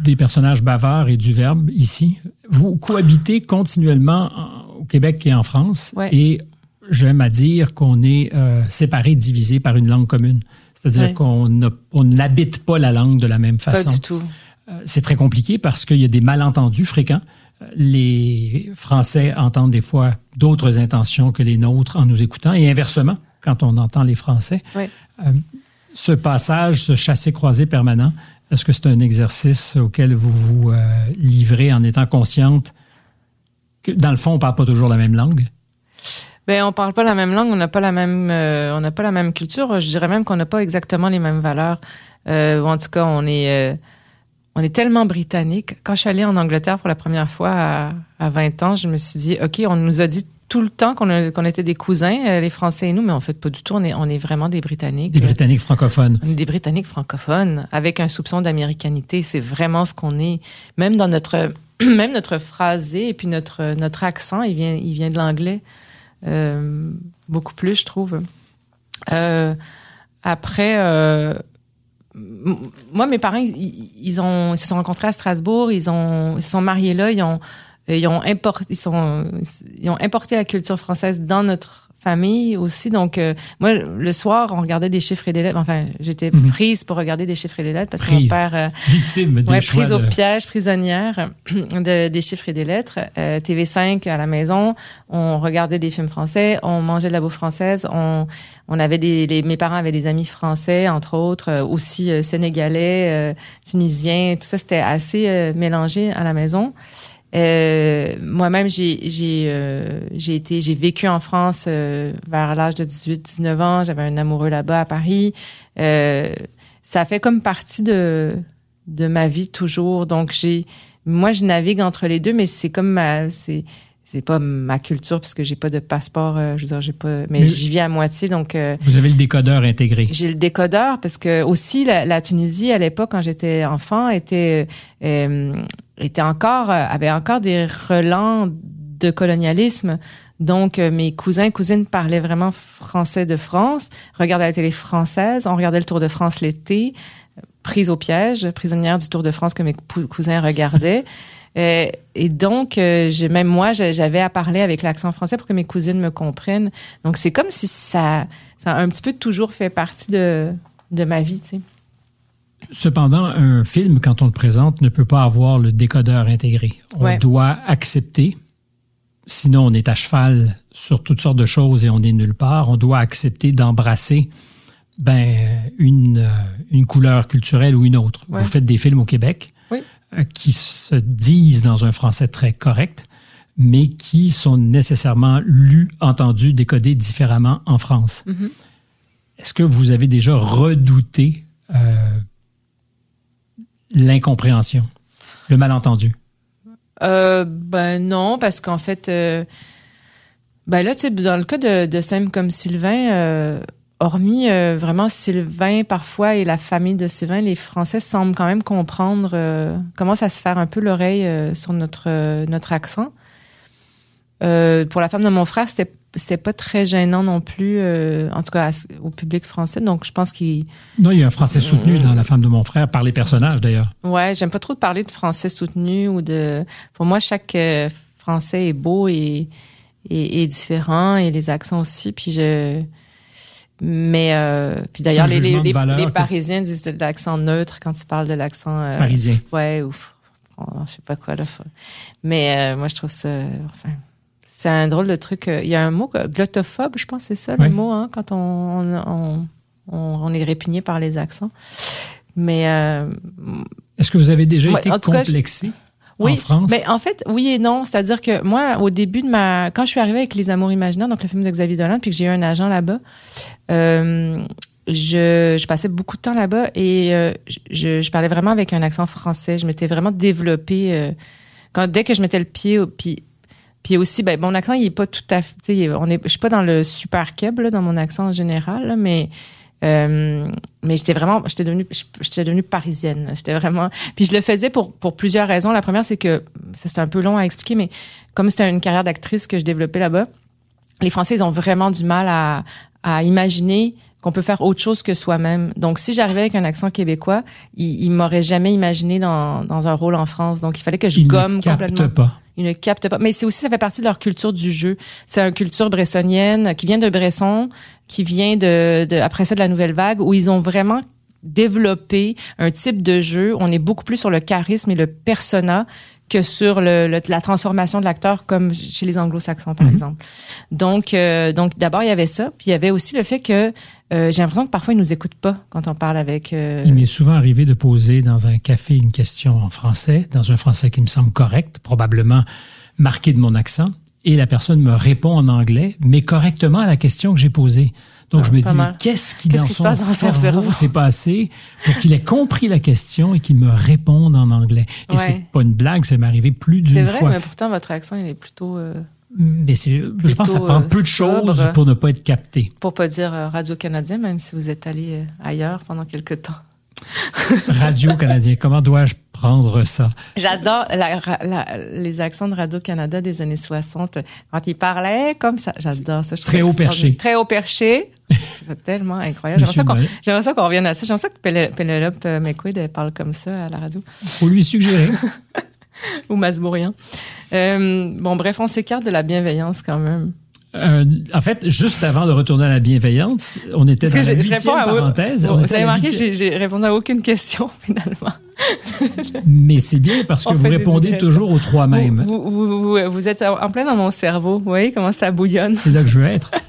des personnages bavards et du verbe ici? Vous cohabitez continuellement en- au Québec et en France Ouais. et j'aime à dire qu'on est séparés, divisés par une langue commune. C'est-à-dire Ouais. qu'on n'habite pas la langue de la même Pas façon. du tout. Euh, C'est très compliqué parce qu'il y a des malentendus fréquents. les Français entendent des fois d'autres intentions que les nôtres en nous écoutant, et inversement, quand on entend les Français. Oui. Euh, ce passage, ce chassé-croisé permanent, est-ce que c'est un exercice auquel vous vous euh, livrez en étant consciente que, dans le fond, on ne parle pas toujours la même langue? Ben, on parle pas la même langue, on n'a pas la même, euh, on n'a pas la même culture. Je dirais même qu'on n'a pas exactement les mêmes valeurs. Euh, ou en tout cas, on est, euh, on est tellement britannique. Quand je suis allée en Angleterre pour la première fois à, à 20 ans, je me suis dit, ok, on nous a dit tout le temps qu'on était des cousins, euh, les Français et nous, mais en fait pas du tout. On est, on est vraiment des Britanniques. Des Britanniques francophones. On est des Britanniques francophones avec un soupçon d'américanité. C'est vraiment ce qu'on est. Même dans notre, même notre phrasé et puis notre, notre accent, il vient, il vient de l'anglais. Euh, beaucoup plus, je trouve. Euh, après, euh, moi, mes parents, ils, ont, ils se sont rencontrés à Strasbourg, ils ont, ils se sont mariés là, ils ont, ils ont importé, ils sont, ils ont importé la culture française dans notre famille aussi. Donc, euh, moi, le soir, on regardait des chiffres et des lettres. Enfin, j'étais Mhm. prise pour regarder des chiffres et des lettres parce que mon père, euh, Victimes des Ouais, choix prise au piège, prisonnière de, des chiffres et des lettres. Euh, TV5 à la maison, on regardait des films français, on mangeait de la bouffe française, on, on avait des, les- mes parents avaient des amis français, entre autres, euh, aussi euh, sénégalais, euh, tunisiens, tout ça, c'était assez euh, mélangé à la maison. Euh, Moi-même, j'ai j'ai euh, j'ai été j'ai vécu en France euh, vers l'âge de 18-19 ans. J'avais un amoureux là-bas à Paris. Euh, ça fait comme partie de de ma vie toujours. Donc j'ai moi je navigue entre les deux, mais c'est comme ma c'est c'est pas ma culture parce que j'ai pas de passeport. euh, je veux dire j'ai pas, mais Mais- j'y vis à moitié donc. euh, Vous avez le décodeur intégré. j'ai le décodeur parce que aussi la, la Tunisie à l'époque quand j'étais enfant était euh, était encore euh, avait encore des relents de colonialisme. Donc euh, mes cousins cousines parlaient vraiment français de France, regardaient la télé française, on regardait le Tour de France l'été, prise au piège, prisonnière du Tour de France que mes cousins regardaient. Euh, et donc, euh, j'ai- même moi, j'avais à parler avec l'accent français pour que mes cousines me comprennent. Donc, c'est comme si ça, ça a un petit peu toujours fait partie de, de ma vie, tu sais. Cependant, un film, quand on le présente, ne peut pas avoir le décodeur intégré. On Ouais. doit accepter, sinon on est à cheval sur toutes sortes de choses et on est nulle part, on doit accepter d'embrasser ben, une, euh, une couleur culturelle ou une autre. Ouais. Vous faites des films au Québec Oui. euh, qui se disent dans un français très correct, mais qui sont nécessairement lus, entendus, décodés différemment en France. Mhm. Est-ce que vous avez déjà redouté euh, l'incompréhension, le malentendu? Euh, ben non, parce qu'en fait, euh, ben là, tu sais, dans le cas de, de Sam comme Sylvain, euh, hormis euh, vraiment Sylvain parfois et la famille de Sylvain, les Français semblent quand même comprendre, euh, commencent à se faire un peu l'oreille euh, sur notre notre accent. Pour la femme de mon frère, c'était c'était pas très gênant non plus, euh, en tout cas à- au public français. Donc je pense qu'il Non, il y a un français soutenu dans La femme de mon frère, par les personnages d'ailleurs. Ouais, j'aime pas trop parler de français soutenu ou de. Pour moi, chaque euh, français est beau et, et, et différent et les accents aussi. Puis je. Mais euh, puis d'ailleurs, les, les, les, les Parisiens disent de l'accent neutre quand tu parles de l'accent. euh, Parisien. Ouais, ou je sais pas quoi là. Mais euh, moi, je trouve ça. Enfin, c'est un drôle de truc. Il y a un mot euh, glottophobe, je pense, c'est ça le mot hein, quand on on, on, on- est répugné par les accents. Mais euh, Est-ce que vous avez déjà été cas, complexé oui, en France? mais en fait, oui et non. C'est-à-dire que moi, au début de ma, quand je suis arrivée avec Les Amours imaginaires, donc le film de Xavier Dolan, puis que j'ai eu un agent là-bas, euh, je, je passais beaucoup de temps là-bas et euh, je, je parlais vraiment avec un accent français. Je m'étais vraiment développée euh, quand dès que je mettais le pied, au- puis puis aussi, ben, mon accent, il est pas tout à fait, il on est, je suis pas dans le super keb là, dans mon accent en général, là, mais euh, mais j'étais vraiment, j'étais devenue, j'étais devenue parisienne. J'étais vraiment. Puis je le faisais pour pour plusieurs raisons. La première, c'est que ça c'était un peu long à expliquer, mais comme c'était une carrière d'actrice que je développais là-bas, les Français ils ont vraiment du mal à à imaginer qu'on peut faire autre chose que soi-même. Donc, si j'arrivais avec un accent québécois, ils, ils m'auraient jamais imaginé dans, dans un rôle en France. Donc, il fallait que je gomme ne complètement. pas. Ils ne captent pas. Mais c'est aussi, ça fait partie de leur culture du jeu. C'est une culture bressonienne qui vient de Bresson, qui vient de, de après ça de la nouvelle vague, où ils ont vraiment développé un type de jeu. On est beaucoup plus sur le charisme et le persona que sur le, le- la transformation de l'acteur comme chez les anglo-saxons par Mhm. exemple. Donc euh, donc d'abord il y avait ça, puis il y avait aussi le fait que euh, j'ai l'impression que parfois ils nous écoutent pas quand on parle avec euh, Il m'est souvent arrivé de poser dans un café une question en français, dans un français qui me semble correct, probablement marqué de mon accent, et la personne me répond en anglais, mais correctement à la question que j'ai posée. Donc Ah, je me pas dis, qu'est-ce qui Qu'est-ce dans passe dans son cerveau, cerveau? s'est passé pour qu'il ait compris la question et qu'il me réponde en anglais. Et Ouais. c'est pas une blague, ça m'est arrivé plus c'est d'une vrai, fois. mais pourtant votre accent il est plutôt euh, Mais c'est, je pense que ça prend euh, peu de choses pour ne pas être capté. pour pas dire Radio Canadien même si vous êtes allé euh, ailleurs pendant quelque temps. Radio-Canadien, comment dois-je prendre ça? J'adore les accents de Radio-Canada des années 60. Quand ils parlaient comme ça, j'adore ça. Je Très haut perché. Très haut perché. Ça tellement incroyable. J'aimerais ça, qu'on, revienne à ça. J'aimerais ça que Pénélope euh, McQuaid parle comme ça à la radio. Faut lui suggérer. Ou Masbourian. Euh, bon, bref, on s'écarte de la bienveillance quand même. Euh, en fait, juste avant de retourner à la bienveillance, on était Parce dans que la je, réponds à parenthèse. Vous avez remarqué, j'ai, répondu à aucune question finalement. Mais c'est bien parce que On vous répondez toujours aux trois mêmes. Vous, vous, vous, vous- vous êtes en plein dans mon cerveau. Vous voyez comment ça bouillonne. C'est là que je veux être.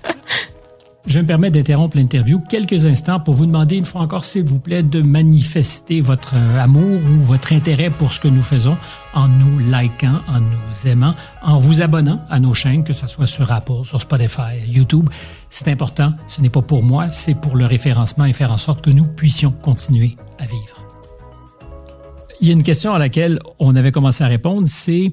Je me permets d'interrompre l'interview quelques instants pour vous demander une fois encore, s'il vous plaît, de manifester votre euh, amour ou votre intérêt pour ce que nous faisons en nous likant, en nous aimant, en vous abonnant à nos chaînes, que ce soit sur Apple, sur Spotify, YouTube. C'est important. Ce n'est pas pour moi, c'est pour le référencement et faire en sorte que nous puissions continuer à vivre. Il y a une question à laquelle on avait commencé à répondre, c'est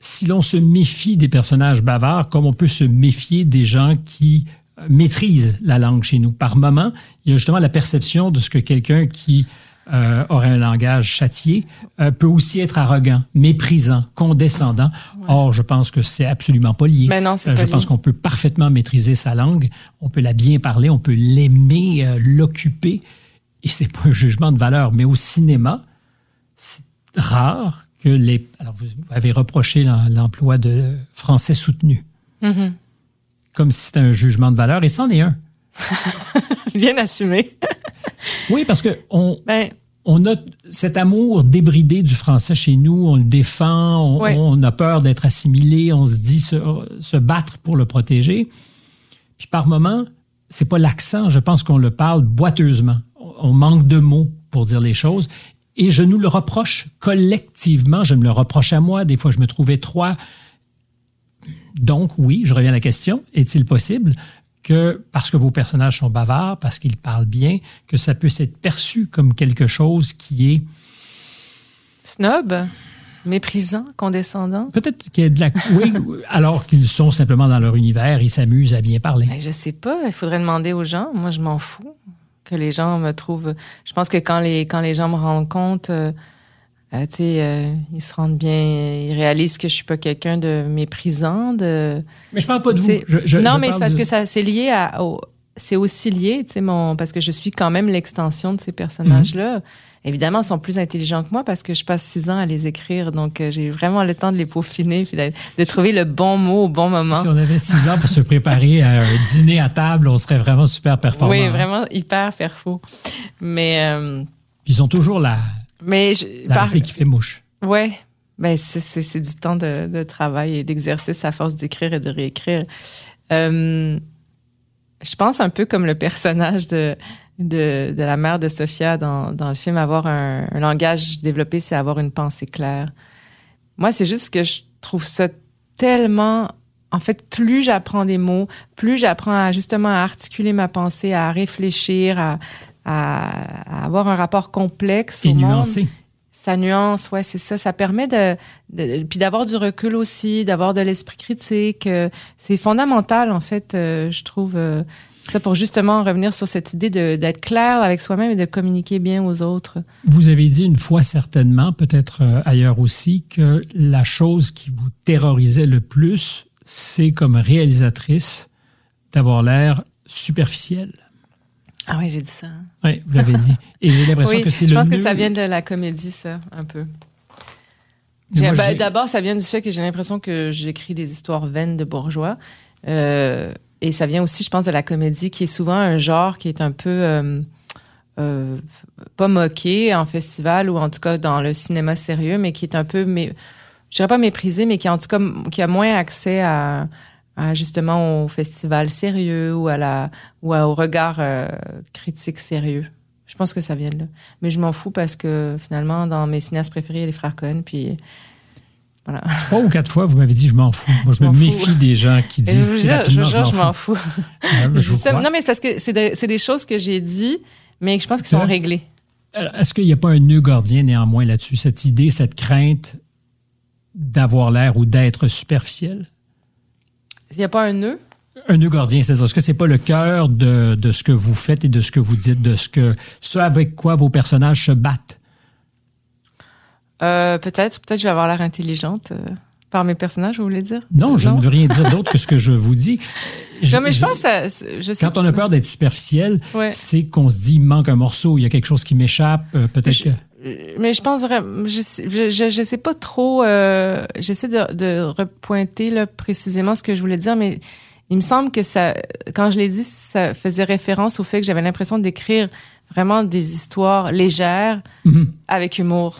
si l'on se méfie des personnages bavards, comme on peut se méfier des gens qui euh, maîtrisent la langue chez nous. Par moment, il y a justement la perception de ce que quelqu'un qui euh, aurait un langage châtié euh, peut aussi être arrogant, méprisant, condescendant. Or, je pense que c'est absolument pas lié. Mais non, c'est Euh, pas Je pense qu'on peut parfaitement maîtriser sa langue, on peut la bien parler, on peut l'aimer, l'occuper, et c'est pas un jugement de valeur. Mais au cinéma, c'est rare que les. Alors, vous avez reproché l'em- l'emploi de français soutenu, Mhm. comme si c'était un jugement de valeur, et c'en est un. Bien assumé. Oui, parce que on, Ben, on a cet amour débridé du français chez nous, on le défend, on, Ouais. on a peur d'être assimilé, on se dit se, se battre pour le protéger. Puis par moment, c'est pas l'accent, je pense qu'on le parle boiteusement. On manque de mots pour dire les choses. Et je nous le reproche collectivement, je me le reproche à moi, des fois je me trouve étroit. Donc oui, je reviens à la question, est-il possible que parce que vos personnages sont bavards, parce qu'ils parlent bien, que ça puisse être perçu comme quelque chose qui est snob, méprisant, condescendant? peut-être qu'il y a de la oui, alors qu'ils sont simplement dans leur univers, ils s'amusent à bien parler. Ben, je sais pas. Il faudrait demander aux gens. Moi, je m'en fous que les gens me trouvent. Je pense que quand les quand les gens me rendent compte, euh, euh, tu sais, euh, ils se rendent bien, ils réalisent que je suis pas quelqu'un de méprisant. De Mais je parle pas de vous. Je- je- non, je mais c'est parce de- que ça c'est lié à. au- c'est aussi lié, tu sais, mon parce que je suis quand même l'extension de ces personnages-là. Évidemment, ils sont plus intelligents que moi parce que je passe six ans à les écrire, donc euh, j'ai vraiment le temps de les peaufiner puis de trouver le bon mot au bon moment. Si on avait six ans pour se préparer à un dîner à table, on serait vraiment super performant. Oui, vraiment hyper faux. Mais, euh, ils ont toujours la, mais je, la par- qui fait mouche. ouais, ben c'est, c'est, c'est du temps de, de travail et d'exercice à force d'écrire et de réécrire. Euh, je pense un peu comme le personnage de, de, de la mère de Sophia dans, dans le film, avoir un, un langage développé, c'est avoir une pensée claire. Moi, c'est juste que je trouve ça tellement... En fait, plus j'apprends des mots, plus j'apprends à justement à articuler ma pensée, à réfléchir, à, à, à avoir un rapport complexe Et au monde. nuancé. Ça nuance, ouais, c'est ça. Ça permet de, de- puis d'avoir du recul aussi, d'avoir de l'esprit critique. euh, C'est fondamental, en fait, euh, je trouve. euh, ça pour justement revenir sur cette idée d'être clair avec soi-même et de communiquer bien aux autres. Vous avez dit une fois certainement, peut-être ailleurs aussi, que la chose qui vous terrorisait le plus, c'est comme réalisatrice d'avoir l'air superficielle. Ah oui, j'ai dit ça. hein. Oui, vous l'avez dit. Et j'ai l'impression Oui, que c'est je le pense que ça vient de la comédie, ça, un peu. Ben, D'abord, ça vient du fait que j'ai l'impression que j'écris des histoires vaines de bourgeois. Euh, et ça vient aussi, je pense, de la comédie, qui est souvent un genre qui est un peu... euh, euh, pas moqué en festival ou en tout cas dans le cinéma sérieux, mais qui est un peu, mais je dirais pas méprisé, mais qui en tout cas qui a moins accès à, justement au festival sérieux ou à la ou au regard euh, critique sérieux. Je pense que ça vient de là. Mais je m'en fous parce que finalement, dans mes cinéastes préférés, il y a les frères Cohen, puis voilà. Trois ou quatre fois, vous m'avez dit je m'en fous. Moi, je, me méfie des gens qui disent je, je, je m'en fous. non, mais c'est parce que c'est des choses que j'ai dit, mais je pense qu'ils sont réglés. Est-ce qu'il n'y a pas un nœud gardien néanmoins là-dessus, cette idée, cette crainte d'avoir l'air ou d'être superficiel? Il n'y a pas un nœud? Un nœud gardien, c'est-à-dire, est-ce que c'est pas le cœur de, de, ce que vous faites et de ce que vous dites, de ce que ce avec quoi vos personnages se battent? Euh, peut-être, peut-être je vais avoir l'air intelligente. Euh, par mes personnages, vous voulez dire? Non, je ne veux rien dire d'autre que ce que je vous dis. non, mais je, pense je sais Quand on a peur d'être superficiel, c'est qu'on se dit, il manque un morceau, il y a quelque chose qui m'échappe, euh, peut-être que... Mais je pense je, je, je, sais pas trop, euh, j'essaie de, de repointer là, précisément ce que je voulais dire, mais il me semble que ça, quand je l'ai dit, ça faisait référence au fait que j'avais l'impression d'écrire vraiment des histoires légères mm-hmm. avec humour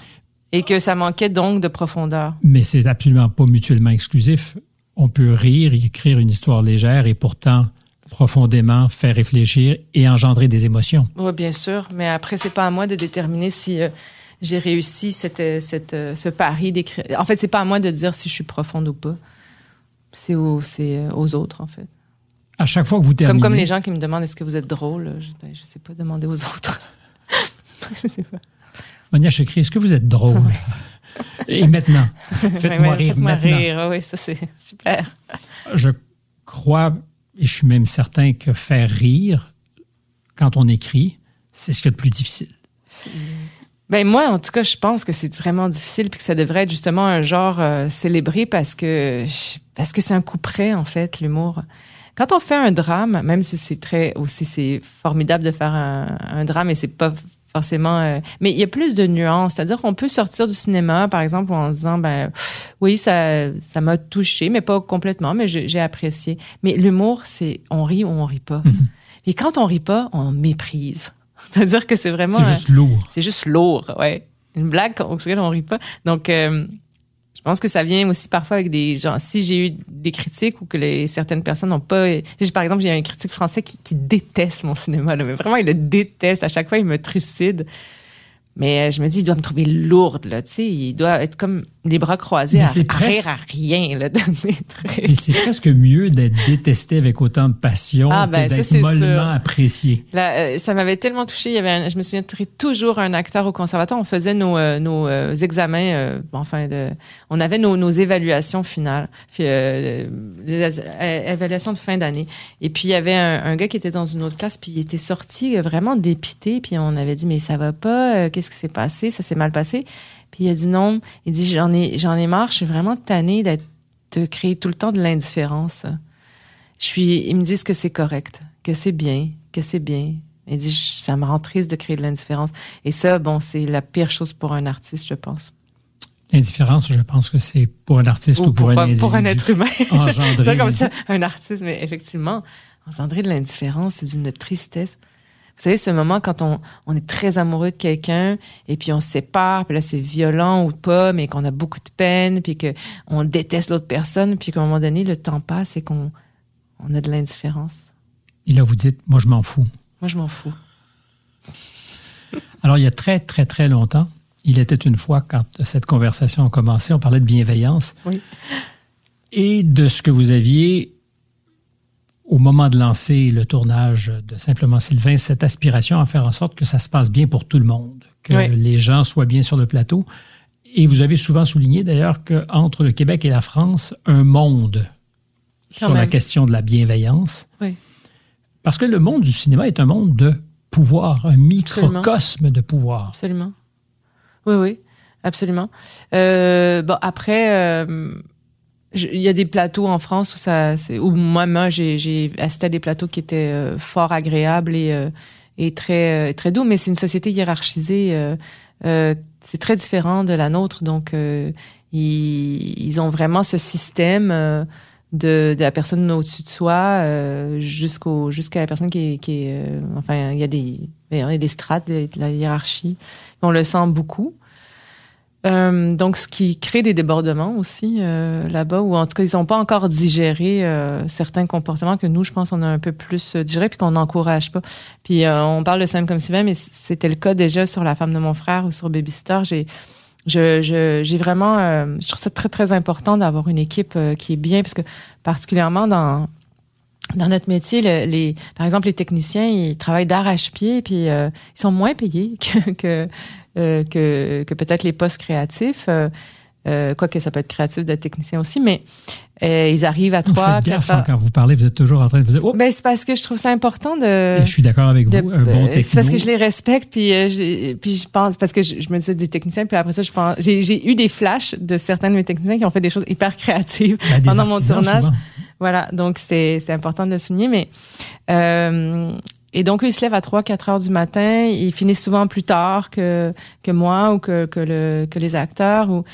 et que ça manquait donc de profondeur. Mais c'est absolument pas mutuellement exclusif. On peut rire, écrire une histoire légère et pourtant profondément faire réfléchir et engendrer des émotions. Oui, bien sûr, mais après c'est pas à moi de déterminer si euh, j'ai réussi cette, euh, cette, euh, ce pari d'écrire. En fait, c'est pas à moi de dire si je suis profonde ou pas. C'est aux, aux autres, en fait. À chaque fois que vous terminez. Comme, comme les gens qui me demandent est-ce que vous êtes drôle, je, ben, je sais pas demander aux autres. je sais pas. Monia Chekri, est-ce que vous êtes drôle? Et maintenant, faites-moi rire faites maintenant. rire, oui, ça c'est super. Je crois, et je suis même certain que faire rire quand on écrit, c'est ce qui est le plus difficile. Ben moi, en tout cas, je pense que c'est vraiment difficile puis que ça devrait être justement un genre euh, célébré parce que c'est un coup près en fait l'humour. Quand on fait un drame, même si c'est très aussi c'est formidable de faire un drame et c'est pas forcément. Euh, mais il y a plus de nuances. C'est-à-dire qu'on peut sortir du cinéma, par exemple, en se disant, ben oui, ça, ça m'a touché, mais pas complètement, mais j'ai apprécié. Mais l'humour, c'est on rit ou on rit pas. Mhm. Et quand on rit pas, on méprise. C'est-à-dire que c'est vraiment. C'est juste lourd. C'est juste lourd, ouais. Une blague auquel on rit pas. Donc, euh, je pense que ça vient aussi parfois avec des gens. Si j'ai eu des critiques ou que les, certaines personnes n'ont pas. Par exemple, j'ai un critique français qui, qui déteste mon cinéma. Là, mais vraiment, il le déteste. À chaque fois, il me trucide. Mais euh, je me dis, il doit me trouver lourde, là, tu sais. Il doit être comme les bras croisés à, rire à rien, là, de Et c'est presque mieux d'être détesté avec autant de passion ah, ben, que d'être mollement apprécié. Là, euh, ça m'avait tellement touché. Il y avait je me souviens toujours un acteur au conservatoire. On faisait nos, euh, nos examens, enfin, de, on avait nos, nos évaluations finales, les évaluations de fin d'année. Et puis, il y avait un, un, gars qui était dans une autre classe, puis il était sorti vraiment dépité, puis on avait dit, mais ça va pas, qu'est-ce qui s'est passé? Ça s'est mal passé. Puis il a dit non. Il dit j'en ai, j'en ai marre, je suis vraiment tannée d'être, de créer tout le temps de l'indifférence. Je suis, ils me disent que c'est correct, que c'est bien, que c'est bien. Il dit ça me rend triste de créer de l'indifférence. Et ça, bon, c'est la pire chose pour un artiste, je pense. L'indifférence, je pense que c'est pour un artiste ou, pour, un individu. Pour un être humain. c'est comme ça, un artiste, mais effectivement, engendrer de l'indifférence, c'est d'une tristesse. Vous savez, ce moment quand on, on est très amoureux de quelqu'un et puis on se sépare, puis là c'est violent ou pas, mais qu'on a beaucoup de peine, puis que on déteste l'autre personne, puis qu'à un moment donné le temps passe et qu'on on a de l'indifférence. Et là vous dites, moi je m'en fous. Moi je m'en fous. Alors il y a très très très longtemps, il était une fois quand cette conversation a commencé, on parlait de bienveillance. Oui. Et de ce que vous aviez au moment de lancer le tournage de Simplement Sylvain, cette aspiration à faire en sorte que ça se passe bien pour tout le monde, que les gens soient bien sur le plateau. Et vous avez souvent souligné d'ailleurs qu'entre le Québec et la France, un monde sur la question de la bienveillance. Oui. Parce que le monde du cinéma est un monde de pouvoir, un microcosme de pouvoir. Absolument. Oui, oui, absolument. Euh, bon, après, euh, il y a des plateaux en France où ça, où moi, moi j'ai assisté à des plateaux qui étaient euh, fort agréables et, euh, et très, euh, très doux, mais c'est une société hiérarchisée. c'est très différent de la nôtre, donc ils, ils, ont vraiment ce système de, de la personne au-dessus de soi jusqu'au jusqu'à la personne qui est, qui est enfin il y a des il y a des strates de, la hiérarchie. On le sent beaucoup. Euh, donc, ce qui crée des débordements aussi euh, là-bas, ou en tout cas, ils n'ont pas encore digéré euh, certains comportements que nous, je pense, on a un peu plus digéré, puis qu'on n'encourage pas. Puis, on parle de Sam comme Sylvain, mais c'était le cas déjà sur La femme de mon frère ou sur Baby Star. J'ai je, j'ai vraiment, je trouve ça très, très important d'avoir une équipe qui est bien, parce que particulièrement dans dans notre métier, les, par exemple, les techniciens, ils travaillent d'arrache-pied, puis euh, ils sont moins payés que que, euh, que, que peut-être les postes créatifs. Euh, euh, quoique ça peut être créatif d'être technicien aussi, mais euh, ils arrivent à trois, quatre heures. Quand vous parlez, vous êtes toujours en train de vous dire. Oh! Ben, c'est parce que je trouve ça important de. je suis d'accord avec vous. un bon technicien. C'est parce que je les respecte, puis euh, puis je pense parce que je, me dis des techniciens, puis après ça, je pense j'ai eu des flashs de certains de mes techniciens qui ont fait des choses hyper créatives ben, pendant mon tournage. Voilà, donc c'est c'est important de le souligner, mais. Euh, et donc, ils se lèvent à 3, 4 heures du matin. Ils finissent souvent plus tard que, que moi ou que, que, le, que les acteurs. Ou,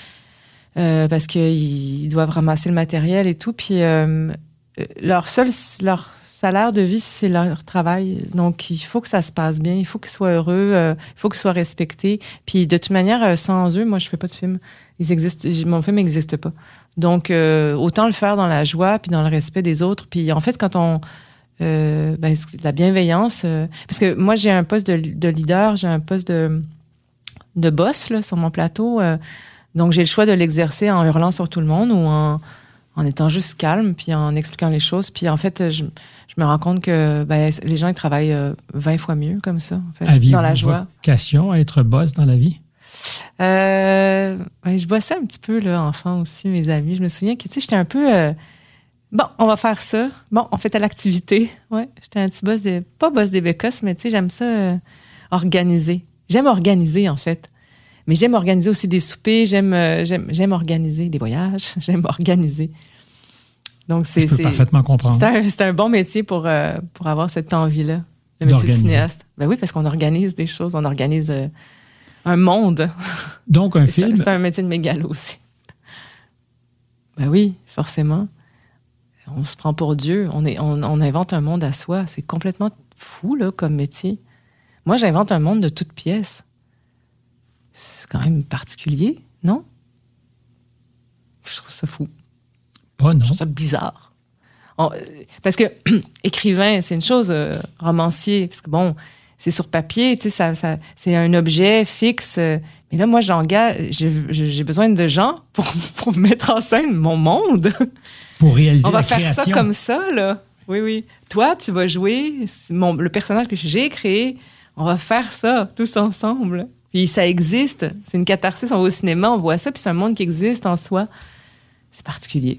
euh, parce qu'ils doivent ramasser le matériel et tout. Puis euh, leur seul leur salaire de vie, c'est leur travail. Donc, il faut que ça se passe bien, il faut qu'ils soient heureux, euh, il faut qu'ils soient respectés. Puis, de toute manière, sans eux, moi, je fais pas de film. Ils existent, mon film n'existe pas. Donc, autant le faire dans la joie, puis dans le respect des autres. Puis, en fait, quand on... Ben, la bienveillance... parce que moi, j'ai un poste de, de leader, j'ai un poste de, de boss là, sur mon plateau. Donc j'ai le choix de l'exercer en hurlant sur tout le monde ou en, en étant juste calme, puis en expliquant les choses. Puis en fait, je, je me rends compte que ben, les gens ils travaillent 20 euh, fois mieux comme ça, en fait, dans la joie. vocation à être boss dans la vie? Euh, ben, je bossais un petit peu là, enfant aussi, mes amis. Je me souviens que tu sais, j'étais un peu euh, bon, on va faire ça. Bon, on fait telle activité. Ouais, j'étais un petit boss pas boss des bécosses, mais tu sais, j'aime ça euh, organiser. J'aime organiser en fait. Mais j'aime organiser aussi des soupers, j'aime euh, j'aime j'aime organiser des voyages, j'aime organiser. Donc c'est c'est parfaitement comprendre. C'est un, un, bon métier pour euh, pour avoir cette envie-là, le métier de cinéaste. Ben oui, parce qu'on organise des choses, on organise euh, un monde. Donc un film. C'est un métier de mégalo aussi. Ben oui, forcément. On se prend pour Dieu, on est on, on invente un monde à soi, c'est complètement fou là comme métier. Moi, j'invente un monde de toutes pièces. C'est quand même particulier, non? Je trouve ça fou. Pas, non. Je trouve ça bizarre. Euh, parce que écrivain, c'est une chose, euh, romancier, parce que bon, c'est sur papier, tu sais, ça, ça c'est un objet fixe. Euh, mais là, moi, j'engage, j'ai besoin de gens pour, pour mettre en scène mon monde. Pour réaliser On va faire ça comme ça, là. Oui, oui. Toi, tu vas jouer mon, le personnage que j'ai créé. On va faire ça tous ensemble. Puis ça existe. C'est une catharsis. On va au cinéma, on voit ça, puis c'est un monde qui existe en soi. C'est particulier.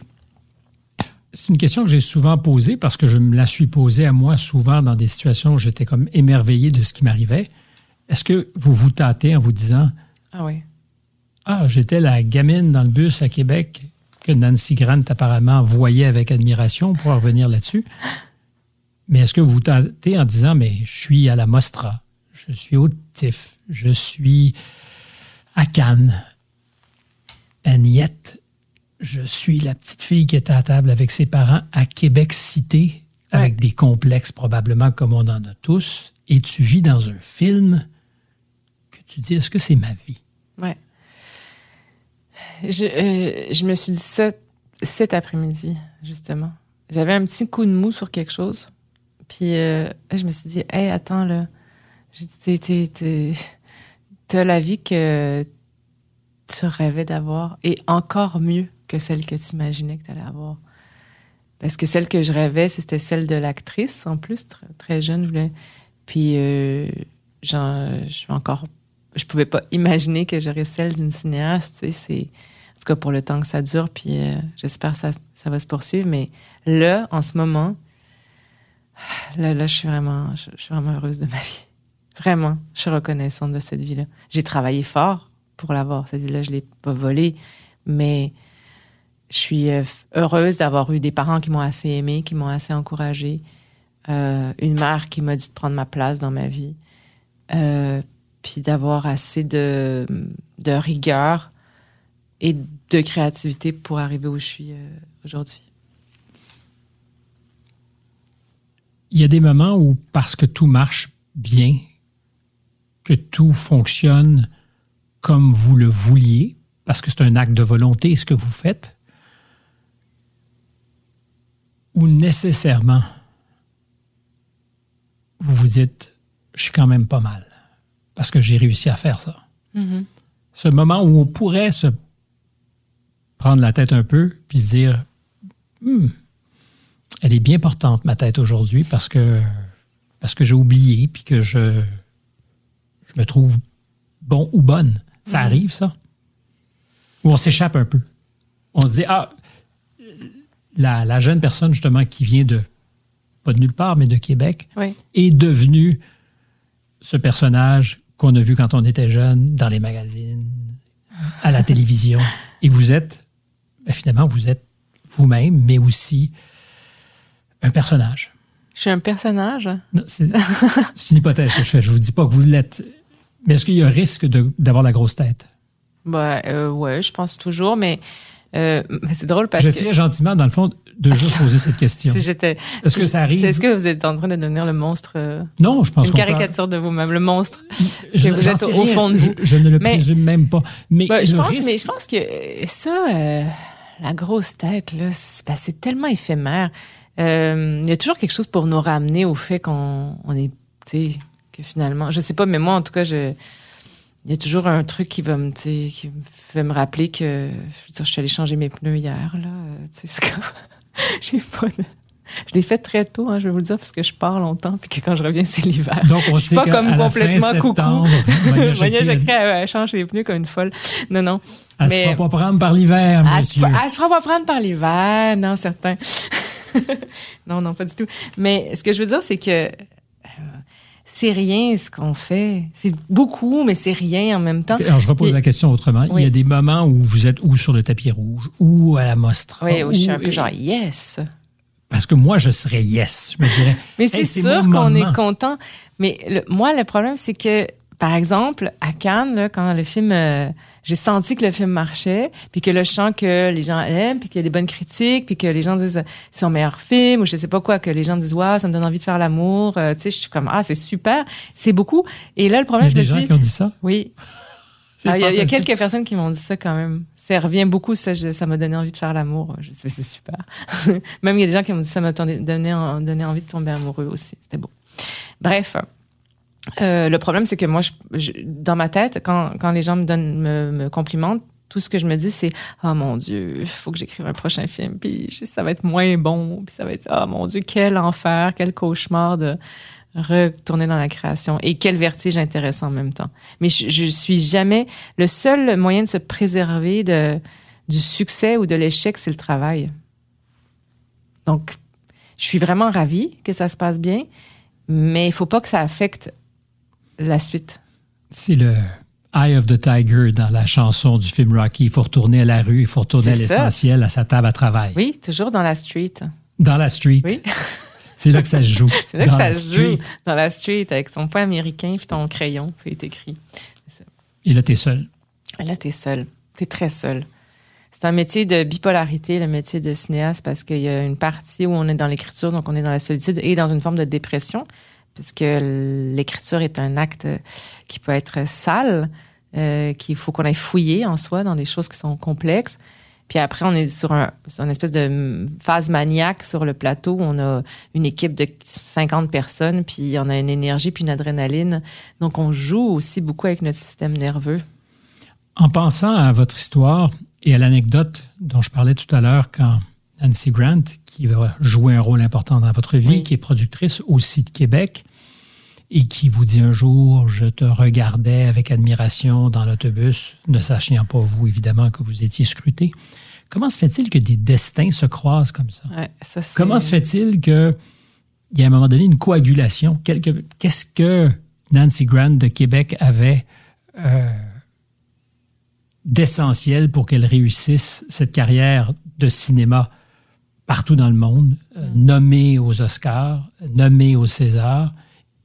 C'est une question que j'ai souvent posée parce que je me la suis posée à moi souvent dans des situations où j'étais comme émerveillé de ce qui m'arrivait. Est-ce que vous vous tâtez en vous disant Ah oui. Ah, j'étais la gamine dans le bus à Québec que Nancy Grant apparemment voyait avec admiration pour revenir là-dessus. Mais est-ce que vous vous tâtez en disant Mais je suis à la Mostra, je suis au TIFF, je suis à Cannes. Agnette, je suis la petite fille qui est à table avec ses parents à Québec Cité, avec des complexes probablement comme on en a tous, et tu vis dans un film que tu dis, est-ce que c'est ma vie? Ouais. Je, euh, je, me suis dit ça cet après-midi, justement. J'avais un petit coup de mou sur quelque chose. Puis euh, je me suis dit, hé, attends, là, tu as la vie que tu rêvais d'avoir et encore mieux que celle que tu imaginais que tu allais avoir. Parce que celle que je rêvais, c'était celle de l'actrice, en plus, très, jeune. Puis, euh, je suis encore... Je pouvais pas imaginer que j'aurais celle d'une cinéaste. C'est, en tout cas, pour le temps que ça dure. Puis, euh, j'espère que ça, ça va se poursuivre. Mais là, en ce moment, là, là je, suis vraiment, je suis vraiment heureuse de ma vie. Vraiment, je suis reconnaissante de cette vie-là. J'ai travaillé fort pour l'avoir, cette vie-là. Je l'ai pas volée, mais je suis euh, heureuse d'avoir eu des parents qui m'ont assez aimée, qui m'ont assez encouragée, euh, une mère qui m'a dit de prendre ma place dans ma vie, puis d'avoir assez de, rigueur et de créativité pour arriver où je suis aujourd'hui. Il y a des moments où, parce que tout marche bien, que tout fonctionne comme vous le vouliez, parce que c'est un acte de volonté ce que vous faites, ou nécessairement vous vous dites, je suis quand même pas mal, parce que j'ai réussi à faire ça. Mhm. Ce moment où on pourrait se prendre la tête un peu, puis se dire, Hmm, elle est bien portante, ma tête, aujourd'hui, parce que, parce que j'ai oublié, puis que je, je me trouve bon ou bonne. Ça Mhm. arrive, ça? Ou on s'échappe un peu. On se dit, ah, la, la jeune personne, justement, qui vient de, pas de nulle part, mais de Québec, Oui. est devenue ce personnage qu'on a vu quand on était jeune, dans les magazines, à la télévision. Et vous êtes, ben, finalement, vous êtes vous-même, mais aussi un personnage. Je suis un personnage. C'est une hypothèse que je fais. Je vous dis pas que vous l'êtes. Mais est-ce qu'il y a un risque d'avoir la grosse tête? Euh, ouais, je pense toujours, mais, euh, c'est drôle parce J'essayais que gentiment, dans le fond, de juste poser cette question. si j'étais. Est-ce que ça arrive? Est-ce que vous êtes en train de devenir le monstre, euh, Non, je pense une qu'on peut- caricature de vous-même, le monstre Je- que vous êtes au fond de vous. Je, je ne le Mais- présume même pas. Mais Ben, je pense, risque- mais je pense que euh, ça, euh, la grosse tête, là, c'est c'est tellement éphémère. Il y a toujours quelque chose pour nous ramener au fait qu'on on est, tu sais, que finalement, je sais pas, mais moi, en tout cas, je, il y a toujours un truc qui va me, qui fait me rappeler que, je veux dire, je suis allée changer mes pneus hier, là, euh, tu sais, c'est comme, j'ai pas de- je l'ai fait très tôt, hein, je vais vous le dire, parce que je pars longtemps, puis que quand je reviens, c'est l'hiver. Donc, on je suis sait pas comme complètement coucou. Maya Jacquet, elle, change les pneus comme une folle. Non, non. Elle Mais- se fera pas prendre par l'hiver, Elle se, monsieur. elle se fera pas prendre par l'hiver, non, certain. non, non, pas du tout. Mais ce que je veux dire, c'est que c'est rien ce qu'on fait. C'est beaucoup, mais c'est rien en même temps. Alors, je repose Et- la question autrement. Oui. Il y a des moments où vous êtes ou sur le tapis rouge, ou à la mostra. Oui, oui, je suis un ou- peu genre yes. Parce que moi, je serais yes. Je me dirais. Mais c'est sûr qu'on est content. Mais le- moi, le problème, c'est que, par exemple, à Cannes, là, quand le film, euh, j'ai senti que le film marchait, puis que le chant que les gens aiment, puis qu'il y a des bonnes critiques, puis que les gens disent euh, c'est son meilleur film, ou je sais pas quoi, que les gens disent ouais, ça me donne envie de faire l'amour. Euh, tu sais, je suis comme ah, c'est super, c'est beaucoup. Et là, le Il y problème, a je des gens dis qui ont dit ça? oui. Ah, Il y, a- y quelques personnes qui m'ont dit ça quand même. Ça revient beaucoup, ça, je- ça m'a donné envie de faire l'amour. Je sais, c'est super. même il y a des gens qui m'ont dit ça m'a donné, donné, donné envie de tomber amoureux aussi. C'était beau. Bref, euh, le problème, c'est que moi, je, je- dans ma tête, quand, quand les gens me donnent, me, me complimentent, tout ce que je me dis, c'est oh mon Dieu, il faut que j'écrive un prochain film, puis ça va être moins bon, puis ça va être oh mon Dieu, quel enfer, quel cauchemar de retourner dans la création et quel vertige intéressant en même temps. Mais je, je suis jamais le seul moyen de se préserver de du succès ou de l'échec, c'est le travail. Donc, je suis vraiment ravie que ça se passe bien, mais il faut pas que ça affecte la suite. C'est le Eye of the Tiger dans la chanson du film Rocky. Il faut retourner à la rue, il faut retourner à l'essentiel, à sa table à travail. Oui, toujours dans la street. Dans la street. Oui. C'est là que ça se joue. C'est là que ça se joue dans la street avec son point américain puis ton crayon puis est écrit. Et là, t'es seul. Et Là, t'es seul. T'es très seul. C'est un métier de bipolarité, le métier de cinéaste, parce qu'il y a une partie où on est dans l'écriture, donc on est dans la solitude et dans une forme de dépression, puisque l'écriture est un acte qui peut être sale, euh, qu'il faut qu'on aille fouiller en soi dans des choses qui sont complexes. Puis après, on est sur, un, sur une espèce de phase maniaque sur le plateau. On a une équipe de 50 personnes, puis on a une énergie, puis une adrénaline. Donc, on joue aussi beaucoup avec notre système nerveux. En pensant à votre histoire et à l'anecdote dont je parlais tout à l'heure quand Nancy Grant, qui va jouer un rôle important dans votre vie, Oui. qui est productrice aussi de Québec, et qui vous dit un jour, je te regardais avec admiration dans l'autobus, ne sachant pas vous, évidemment, que vous étiez scruté. Comment se fait-il que des destins se croisent comme ça? Ouais, ça, c'est- Comment se fait-il qu'il y a à un moment donné une coagulation? Qu'est-ce que Nancy Grant de Québec avait euh, d'essentiel pour qu'elle réussisse cette carrière de cinéma partout dans le monde, euh, nommée aux Oscars, nommée au César,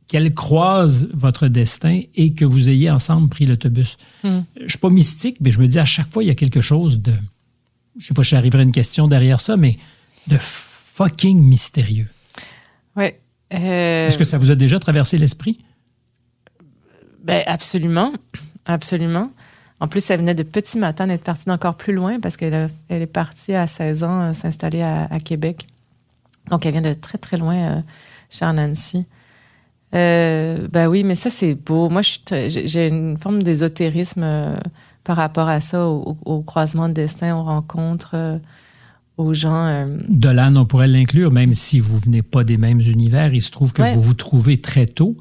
qu'elle croise votre destin et que vous ayez ensemble pris l'autobus? Hmm. Je suis pas mystique, mais je me dis à chaque fois, il y a quelque chose de... Je sais pas si j'arriverai à une question derrière ça, mais de fucking mystérieux. Ouais. Euh, Est-ce que ça vous a déjà traversé l'esprit? Ben, absolument. Absolument. En plus, elle venait de petit matin d'être partie d'encore plus loin parce qu'elle elle est partie à 16 ans euh, s'installer à, Québec. Donc, elle vient de très, très loin, euh, chère Nancy. Euh, ben oui, mais ça, c'est beau. Moi, j'ai une forme d'ésotérisme euh, par rapport à ça, au, croisement de destin, aux rencontres, aux gens. De l'âne, on pourrait l'inclure, même si vous venez pas des mêmes univers. Il se trouve que vous vous trouvez très tôt.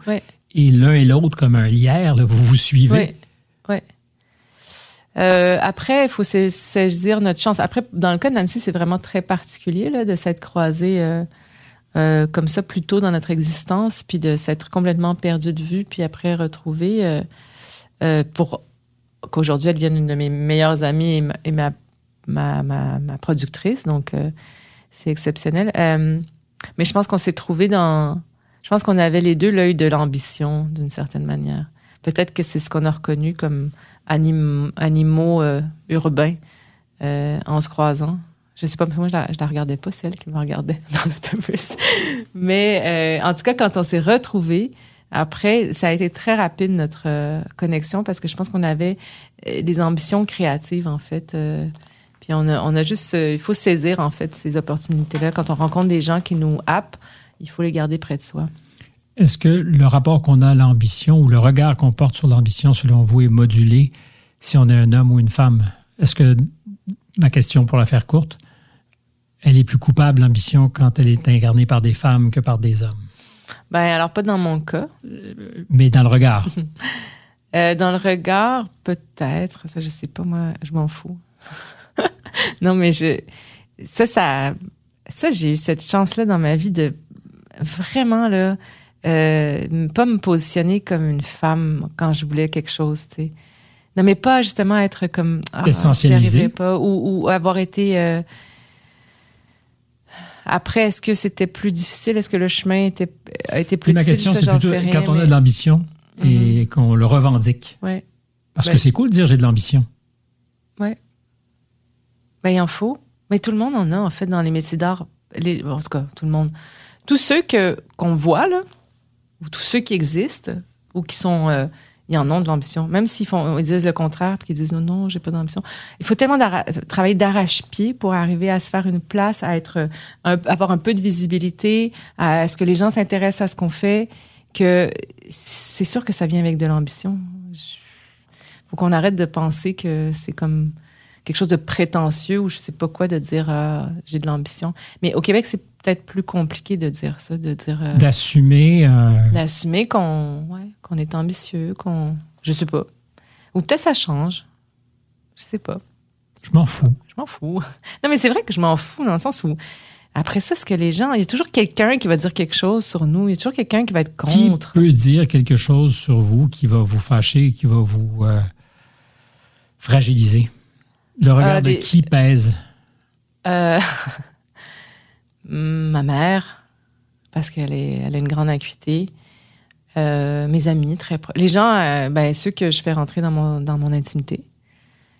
Et l'un et l'autre, comme un lierre, vous vous suivez. Euh, après, il faut saisir notre chance. Après, dans le cas de Nancy, c'est vraiment très particulier là, de s'être croisé euh, euh, comme ça plus tôt dans notre existence, puis de s'être complètement perdu de vue, puis après retrouver pour qu'aujourd'hui elle devienne une de mes meilleures amies et ma, ma, ma, ma, productrice. Donc, c'est exceptionnel. mais je pense qu'on s'est trouvé dans... Je pense qu'on avait les deux l'œil de l'ambition, d'une certaine manière. Peut-être que c'est ce qu'on a reconnu comme animaux euh, urbains euh, en se croisant. Je sais pas, moi, je la, la regardais pas, c'est elle qui me regardait dans l'autobus. Mais euh, en tout cas, quand on s'est retrouvés, après, ça a été très rapide notre connexion parce que je pense qu'on avait des ambitions créatives, en fait. puis on a, on a juste, il faut saisir, en fait, ces opportunités-là. Quand on rencontre des gens qui nous happent, il faut les garder près de soi. Est-ce que le rapport qu'on a à l'ambition ou le regard qu'on porte sur l'ambition, selon vous, est modulé si on est un homme ou une femme? Est-ce que, ma question pour la faire courte, elle est plus coupable, l'ambition, quand elle est incarnée par des femmes que par des hommes? Ben, alors, pas dans mon cas. Euh, mais dans le regard. Euh, dans le regard, peut-être. Ça, je sais pas, moi, je m'en fous. non, mais je. Ça, ça. Ça, j'ai eu cette chance-là dans ma vie de vraiment, là, euh, pas me positionner comme une femme quand je voulais quelque chose, tu sais. Non, mais pas justement être comme ah, pas ou, ou avoir été euh, après est-ce que c'était plus difficile? Est-ce que le chemin était a été plus difficile ma question c'est plutôt quand on a de l'ambition et mhm. qu'on le revendique. Ouais. Parce que c'est cool de dire j'ai de l'ambition. Ouais. Ben il en faut. Mais tout le monde en a en fait dans les métiers d'art. Les en tout cas tout le monde. Tous ceux que qu'on voit là ou tous ceux qui existent ou qui sont euh, ils en ont de l'ambition. Même s'ils font ils disent le contraire puis qu'ils disent non non j'ai pas d'ambition. Il faut tellement travailler d'arrache-pied pour arriver à se faire une place à être avoir un peu de visibilité à, ce que les gens s'intéressent à ce qu'on fait que c'est sûr que ça vient avec de l'ambition. Faut qu'on arrête de penser que c'est comme quelque chose de prétentieux ou je sais pas quoi de dire euh, j'ai de l'ambition. Mais au Québec c'est peut-être plus compliqué de dire ça, de dire. Euh, d'assumer. Euh, d'assumer qu'on ouais, qu'on est ambitieux, qu'on. Je sais pas. Ou peut-être ça change. Je sais pas. Je m'en fous. Je m'en fous. Non, mais c'est vrai que je m'en fous dans le sens où. Après ça, ce que les gens, il y a toujours quelqu'un qui va dire quelque chose sur nous. Il y a toujours quelqu'un qui va être contre. Qui peut dire quelque chose sur vous qui va vous fâcher, qui va vous euh, fragiliser? Le regard de qui pèse? Euh, ma mère, parce qu'elle elle a une grande acuité. Euh, mes amis, très proches. Les gens, euh, ben, ceux que je fais rentrer dans mon, dans mon intimité.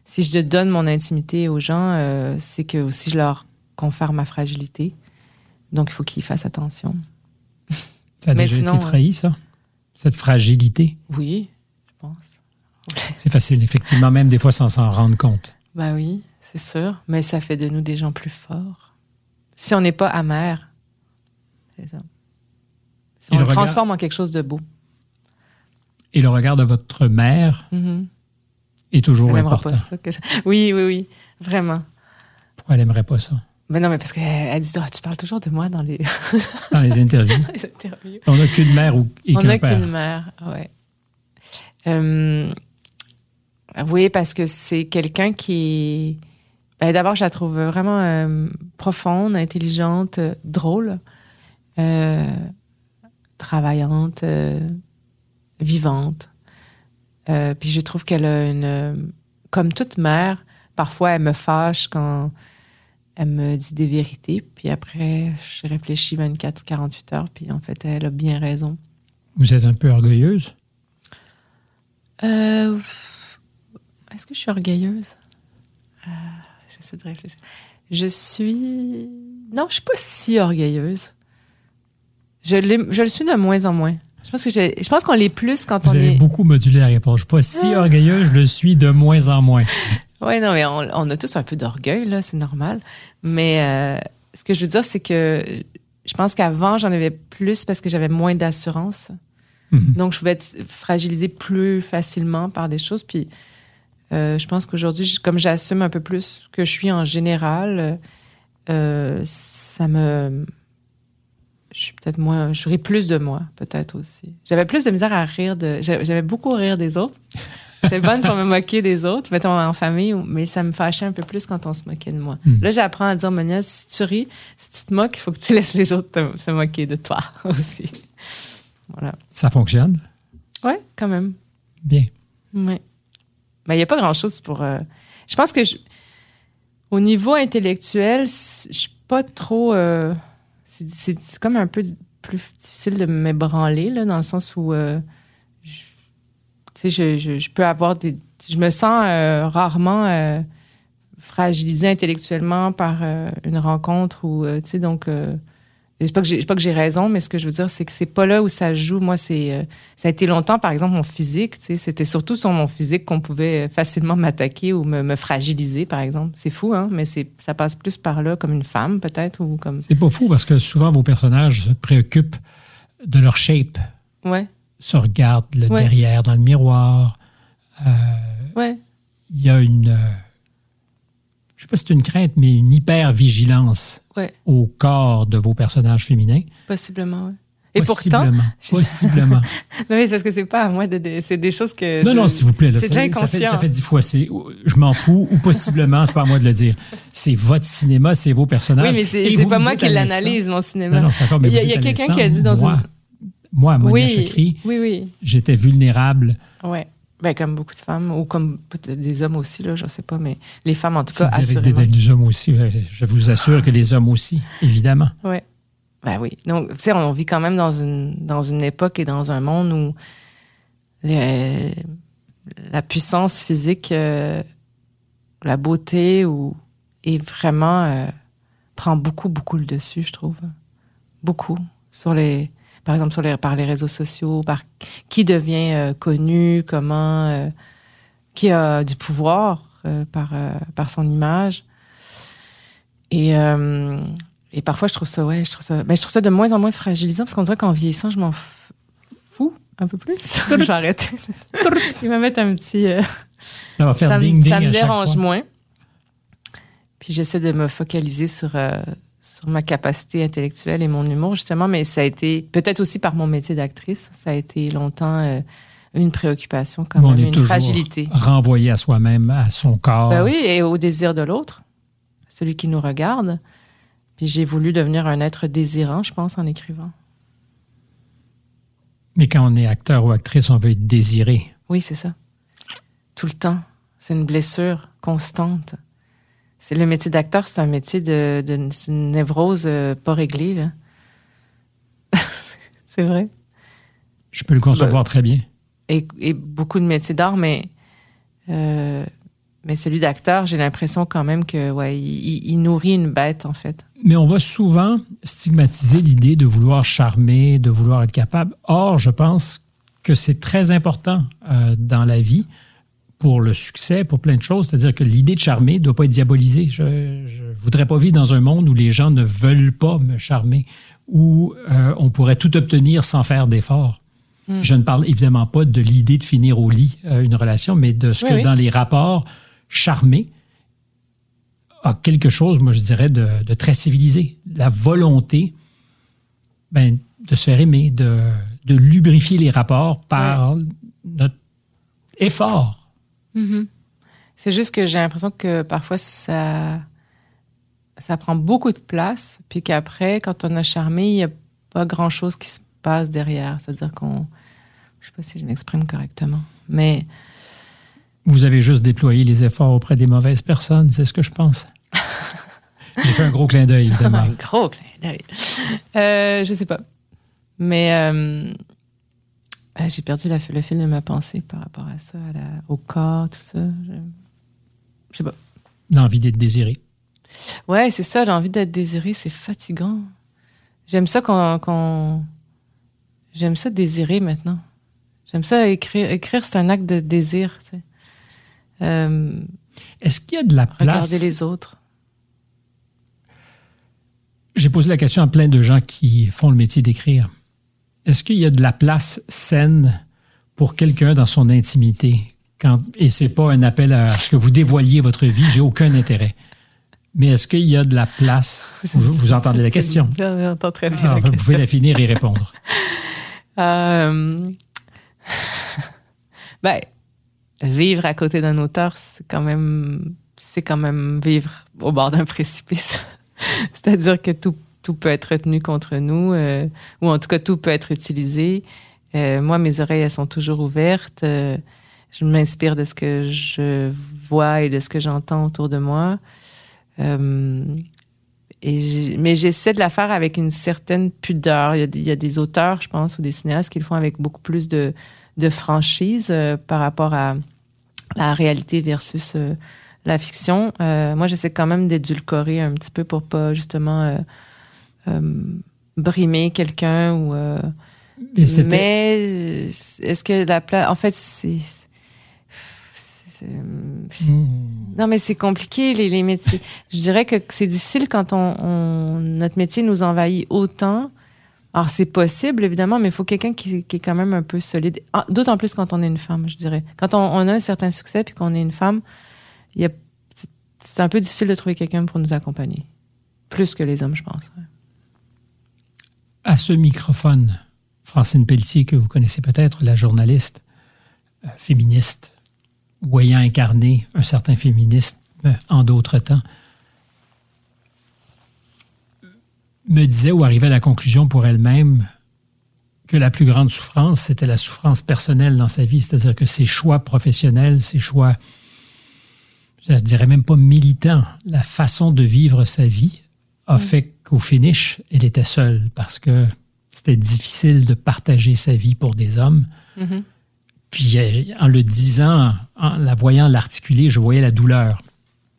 Si je donne mon intimité aux gens, euh, c'est que aussi je leur confère ma fragilité. Donc, il faut qu'ils fassent attention. Ça a déjà été trahi, ça? Cette fragilité? Oui, je pense. c'est facile, effectivement, même des fois sans s'en rendre compte. Ben oui, c'est sûr. Mais ça fait de nous des gens plus forts si on n'est pas amer. C'est ça. Si on le, transforme en quelque chose de beau. Et le regard de votre mère mm-hmm. est toujours elle important. Pas ça Oui, oui, oui, vraiment. Pourquoi elle n'aimerait pas ça? Mais non, mais parce qu'elle dit, tu parles toujours de moi dans les... dans les interviews. dans les interviews. On n'a qu'une mère ou, et On n'a qu'une mère, oui. Euh, oui, parce que c'est quelqu'un qui ben, D'abord, je la trouve vraiment euh, profonde, intelligente, drôle, euh, travaillante, euh, vivante. puis je trouve qu'elle a une... Comme toute mère, parfois elle me fâche quand elle me dit des vérités. Puis après, je réfléchis 24, 48 heures. Puis en fait, elle a bien raison. Vous êtes un peu orgueilleuse? Est-ce que je suis orgueilleuse? J'essaie de réfléchir. Je suis. Non, je suis pas si orgueilleuse. Je, je le suis de moins en moins. Je pense que j'ai- je pense qu'on l'est plus quand Vous on avez est. beaucoup modulé la réponse. Je suis pas si orgueilleux, je le suis de moins en moins. Ouais, non, mais on, on a tous un peu d'orgueil, là, c'est normal. Mais euh, ce que je veux dire, c'est que je pense qu'avant, j'en avais plus parce que j'avais moins d'assurance. Mhm. Donc, je pouvais être fragilisée plus facilement par des choses. Puis, je pense qu'aujourd'hui, comme j'assume un peu plus que je suis en général, euh, ça me. Je suis peut-être moins. Je ris plus de moi, peut-être aussi. J'avais plus de misère à rire de. J'avais beaucoup à rire des autres. J'étais bonne pour me moquer des autres, mettons en famille, mais ça me fâchait un peu plus quand on se moquait de moi. Hmm. Là, j'apprends à dire, Monia, si tu ris, si tu te moques, il faut que tu laisses les autres te- se moquer de toi aussi. Voilà. Ça fonctionne? Ouais, quand même. Bien. Ouais. Il n'y a pas grand-chose pour. euh, Je pense que je- au niveau intellectuel, je suis pas trop. euh, C'est comme un peu plus difficile de m'ébranler, là, dans le sens où. euh, je- je, je, peux avoir des. Je me sens rarement fragilisée intellectuellement par une rencontre ou. tu sais, donc. Euh, je sais pas que j'ai pas que j'ai raison, mais ce que je veux dire, c'est que c'est pas là où ça joue. Moi, c'est euh, ça a été longtemps, par exemple, mon physique. tu sais, C'était surtout sur mon physique qu'on pouvait facilement m'attaquer ou me, me fragiliser, par exemple. C'est fou, hein? Mais c'est ça passe plus par là, comme une femme, peut-être, ou comme. C'est pas fou parce que souvent vos personnages se préoccupent de leur shape, Ouais, se regardent le Ouais. derrière dans le miroir. Euh, ouais, il y a une, euh, je sais pas si c'est une crainte, mais une hyper-vigilance ouais, au corps de vos personnages féminins. possiblement, ouais. Et pourtant, Possiblement. Non, mais c'est parce que c'est pas à moi de. c'est des choses que. non, je- non, s'il vous plaît. là, C'est ça, ça fait, ça fait dix fois. c'est- Je m'en fous ou possiblement, c'est pas à moi de le dire. C'est votre cinéma, c'est vos personnages. Oui, mais c'est pas moi qui l'analyse, mon cinéma. Non, non, mais il y a, quelqu'un qui a dit dans moi, une. Moi, Monia Oui, Chakri, oui, oui. j'étais vulnérable. Ouais. Ben, comme beaucoup de femmes, ou comme peut-être des hommes aussi, là, je sais pas, mais les femmes, en tout cas, avec des, assurément. des hommes aussi. Je vous assure que les hommes aussi, évidemment. Ouais. Ben oui. Donc, tu sais, on vit quand même dans une, dans une époque et dans un monde où le- la puissance physique, euh, la beauté ou, est vraiment, euh, prend beaucoup, beaucoup le dessus, je trouve. Beaucoup. Sur les, par exemple, sur les, par les réseaux sociaux, par qui devient euh, connu, comment, euh, qui a du pouvoir euh, par, euh, par son image. Et, euh, et parfois, je trouve ça, ouais, je trouve ça, mais je trouve ça de moins en moins fragilisant parce qu'on dirait qu'en vieillissant, je m'en fous un peu plus. J'arrête. Il va mettre un petit. euh, Ça va faire ça me, ding-ding ça me dérange fois. moins. Puis j'essaie de me focaliser sur, euh, sur ma capacité intellectuelle et mon humour, justement, mais ça a été, peut-être aussi par mon métier d'actrice, ça a été longtemps euh, une préoccupation, quand même, est une toujours fragilité. renvoyé à soi-même, à son corps. Ben oui, et au désir de l'autre, celui qui nous regarde. Puis j'ai voulu devenir un être désirant, je pense, en écrivant. Mais quand on est acteur ou actrice, on veut être désiré. Oui, c'est ça. Tout le temps. C'est une blessure constante. C'est le métier d'acteur, c'est un métier de, de c'est une névrose euh, pas réglée. Là. c'est vrai. Je peux le concevoir Ben, très bien. Et, et beaucoup de métiers d'art, mais euh, mais celui d'acteur, j'ai l'impression quand même que ouais, il, il- il nourrit une bête en fait. Mais on va souvent stigmatiser l'idée de vouloir charmer, de vouloir être capable. Or, je pense que c'est très important euh, dans la vie pour le succès, pour plein de choses. C'est-à-dire que l'idée de charmer ne doit pas être diabolisée. Je ne voudrais pas vivre dans un monde où les gens ne veulent pas me charmer, où euh, on pourrait tout obtenir sans faire d'efforts. Hmm. Je ne parle évidemment pas de l'idée de finir au lit euh, une relation, mais de ce Oui, que oui. dans les rapports, charmer a quelque chose, moi je dirais, de, de très civilisé. La volonté ben, de se faire aimer, de, de lubrifier les rapports par notre effort. C'est juste que j'ai l'impression que parfois ça ça prend beaucoup de place, puis qu'après, quand on a charmé, il n'y a pas grand chose qui se passe derrière. C'est-à-dire qu'on, je sais pas si je m'exprime correctement, mais Vous avez juste déployé les efforts auprès des mauvaises personnes, c'est ce que je pense. J'ai fait un gros clin d'œil, évidemment. un gros clin d'œil. Euh, je sais pas, mais euh, ah, j'ai perdu la- le fil de ma pensée par rapport à ça, à la- au corps, tout ça. Je, je sais pas. L'envie d'être désiré. Ouais, c'est ça, l'envie d'être désiré, c'est fatigant. J'aime ça quand j'aime ça désirer maintenant. J'aime ça écrire. Écrire, c'est un acte de désir. Tu sais. Euh, Est-ce qu'il y a de la place regarder les autres. J'ai posé la question à plein de gens qui font le métier d'écrire. Est-ce qu'il y a de la place saine pour quelqu'un dans son intimité? Quand, et c'est pas un appel à ce que vous dévoiliez votre vie, j'ai aucun intérêt. Mais est-ce qu'il y a de la place? Vous, vous entendez la question? J'entends très bien Alors, la vous question. pouvez la finir et répondre. Euh, ben, vivre à côté d'un auteur, c'est quand même, c'est quand même vivre au bord d'un précipice. C'est-à-dire que tout, tout peut être retenu contre nous, euh, ou en tout cas tout peut être utilisé. Euh, moi, mes oreilles, elles sont toujours ouvertes. Euh, je m'inspire de ce que je vois et de ce que j'entends autour de moi. Mais j'essaie de la faire avec une certaine pudeur. Il y, a, des- auteurs, je pense, ou des cinéastes qui le font avec beaucoup plus de, franchise par rapport à la réalité versus la fiction. Moi, j'essaie quand même d'édulcorer un petit peu pour pas justement brimer quelqu'un ou. euh, Mais mais euh, est-ce que la place. En fait, c'est. Hmm. non, mais c'est compliqué, les, les métiers. Je dirais que c'est difficile quand on, on- notre métier nous envahit autant. Alors, c'est possible, évidemment, mais il faut quelqu'un qui, qui est quand même un peu solide. Ah, D'autant plus quand on est une femme, je dirais. Quand on, on a un certain succès puis qu'on est une femme, c'est- c'est un peu difficile de trouver quelqu'un pour nous accompagner. Plus que les hommes, je pense. ouais. À ce microphone, Francine Pelletier, que vous connaissez peut-être, la journaliste euh, féministe, ou ayant incarné un certain féminisme en d'autres temps, me disait ou arrivait à la conclusion pour elle-même que la plus grande souffrance, c'était la souffrance personnelle dans sa vie, c'est-à-dire que ses choix professionnels, ses choix, je dirais même pas militants, la façon de vivre sa vie a fait qu'au finish, elle était seule parce que c'était difficile de partager sa vie pour des hommes. Mhm. Puis euh, en le disant, en la voyant l'articuler, je voyais la douleur.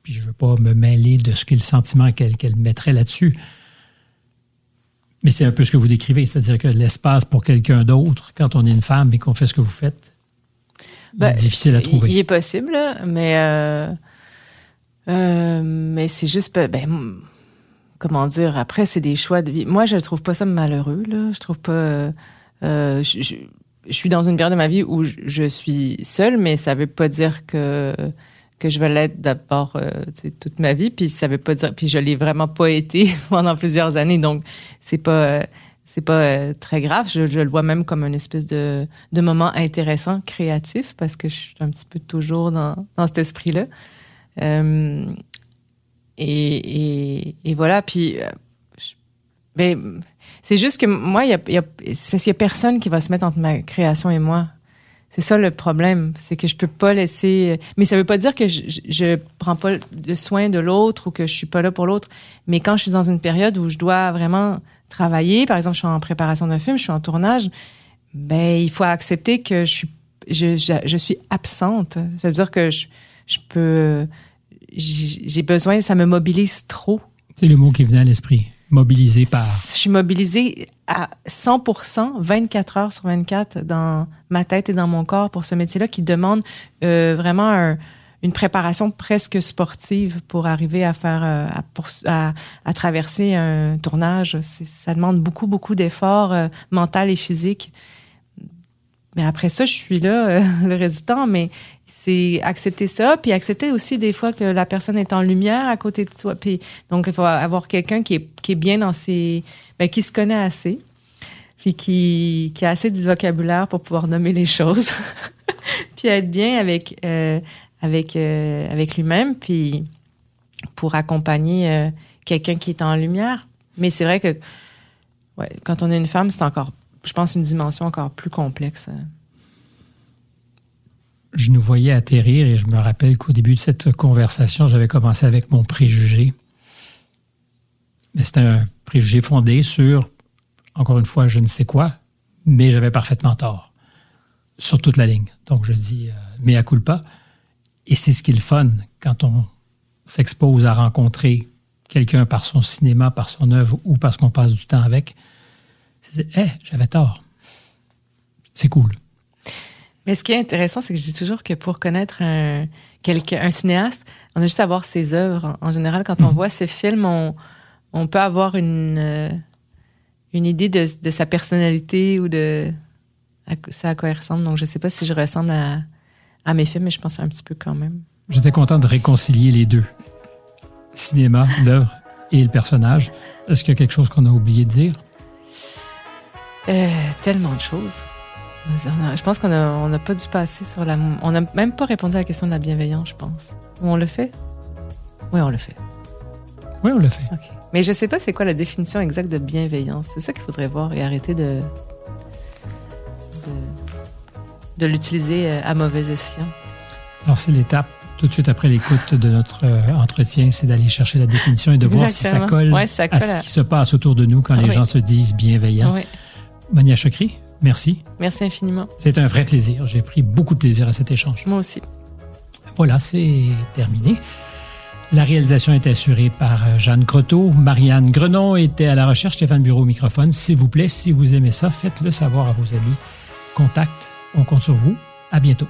Puis je ne veux pas me mêler de ce qu'est le sentiment qu'elle qu'elle mettrait là-dessus. Mais c'est un peu ce que vous décrivez, c'est-à-dire que l'espace pour quelqu'un d'autre, quand on est une femme et qu'on fait ce que vous faites, Ben, c'est difficile à trouver. il est possible, mais euh, euh, mais c'est juste ben, ben, comment dire. Après, c'est des choix de vie. Moi, je trouve pas ça malheureux. Là, je trouve pas. euh, je, suis dans une période de ma vie où je, suis seule, mais ça veut pas dire que que je vais l'être d'abord euh, toute ma vie. Puis ça veut pas dire. Puis je l'ai vraiment pas été pendant plusieurs années, donc c'est pas. c'est pas euh, très grave. Je, je le vois même comme une espèce de, de moment intéressant, créatif, parce que je suis un petit peu toujours dans, dans cet esprit-là. Euh, et, et, et voilà. Puis, euh, je- ben, c'est juste que moi, il y a, y a, c'est parce qu'il y a personne qui va se mettre entre ma création et moi. C'est ça le problème, c'est que je peux pas laisser. Mais ça veut pas dire que je, je, je prends pas de soin de l'autre ou que je suis pas là pour l'autre. Mais quand je suis dans une période où je dois vraiment travailler, par exemple, je suis en préparation d'un film, je suis en tournage, ben il faut accepter que je suis je, je, je suis absente. Ça veut dire que je, je peux j'ai besoin, ça me mobilise trop. C'est le mot qui venait à l'esprit. Mobilisé par. Je suis mobilisée à 100%, 24 heures sur 24 dans ma tête et dans mon corps pour ce métier-là qui demande euh, vraiment un- une préparation presque sportive pour arriver à faire, euh, à, à, à traverser un tournage. Ça demande beaucoup, beaucoup d'efforts euh, mental et physique. Mais après ça, je suis là, euh, le résultat, mais c'est accepter ça, puis accepter aussi des fois que la personne est en lumière à côté de toi. Puis, donc, il faut avoir quelqu'un qui est, qui est bien dans ses... Ben, qui se connaît assez, puis qui, qui a assez de vocabulaire pour pouvoir nommer les choses, puis être bien avec, euh, avec, euh, avec lui-même, puis pour accompagner euh, quelqu'un qui est en lumière. Mais c'est vrai que ouais, quand on est une femme, c'est encore je pense, une dimension encore plus complexe. je nous voyais atterrir et je me rappelle qu'au début de cette conversation, j'avais commencé avec mon préjugé. Mais c'était un préjugé fondé sur, encore une fois, je ne sais quoi, mais j'avais parfaitement tort sur toute la ligne. Donc je dis, euh, mea culpa. Et c'est ce qui est le fun quand on s'expose à rencontrer quelqu'un par son cinéma, par son œuvre ou parce qu'on passe du temps avec. Hé, j'avais tort. c'est cool. Mais ce qui est intéressant, c'est que je dis toujours que pour connaître un, un cinéaste, on a juste à voir ses œuvres. En général, quand on Mhm. voit ses films, on, on peut avoir une, euh, une idée de, de sa personnalité ou de à, ça à quoi il ressemble. Donc, je sais pas si je ressemble à, à mes films, mais je pense un petit peu quand même. J'étais content de réconcilier les deux. Cinéma, l'œuvre et le personnage. Est-ce qu'il y a quelque chose qu'on a oublié de dire? Euh, tellement de choses. Je pense qu'on n'a on a pas dû passer sur la. On n'a même pas répondu à la question de la bienveillance, je pense. Ou on le fait? Oui, on le fait. Oui, on l'a fait. Mais je sais pas c'est quoi la définition exacte de bienveillance. C'est ça qu'il faudrait voir et arrêter de. de, de l'utiliser euh, à mauvais escient. Alors, c'est l'étape tout de suite après l'écoute de notre euh, entretien, c'est d'aller chercher la définition et de voir si ça colle Ouais, ça à ce qui se passe autour de nous quand Ah les oui. gens se disent bienveillants. Oui. Monia Chokri, merci. Merci infiniment. C'est un vrai plaisir. J'ai pris beaucoup de plaisir à cet échange. Moi aussi. Voilà, c'est terminé. La réalisation est assurée par euh, Jeanne Croteau. Marianne Grenon était à la recherche. Stéphane Bureau au microphone. S'il vous plaît, si vous aimez ça, faites-le savoir à vos amis. Contact, on compte sur vous. À bientôt.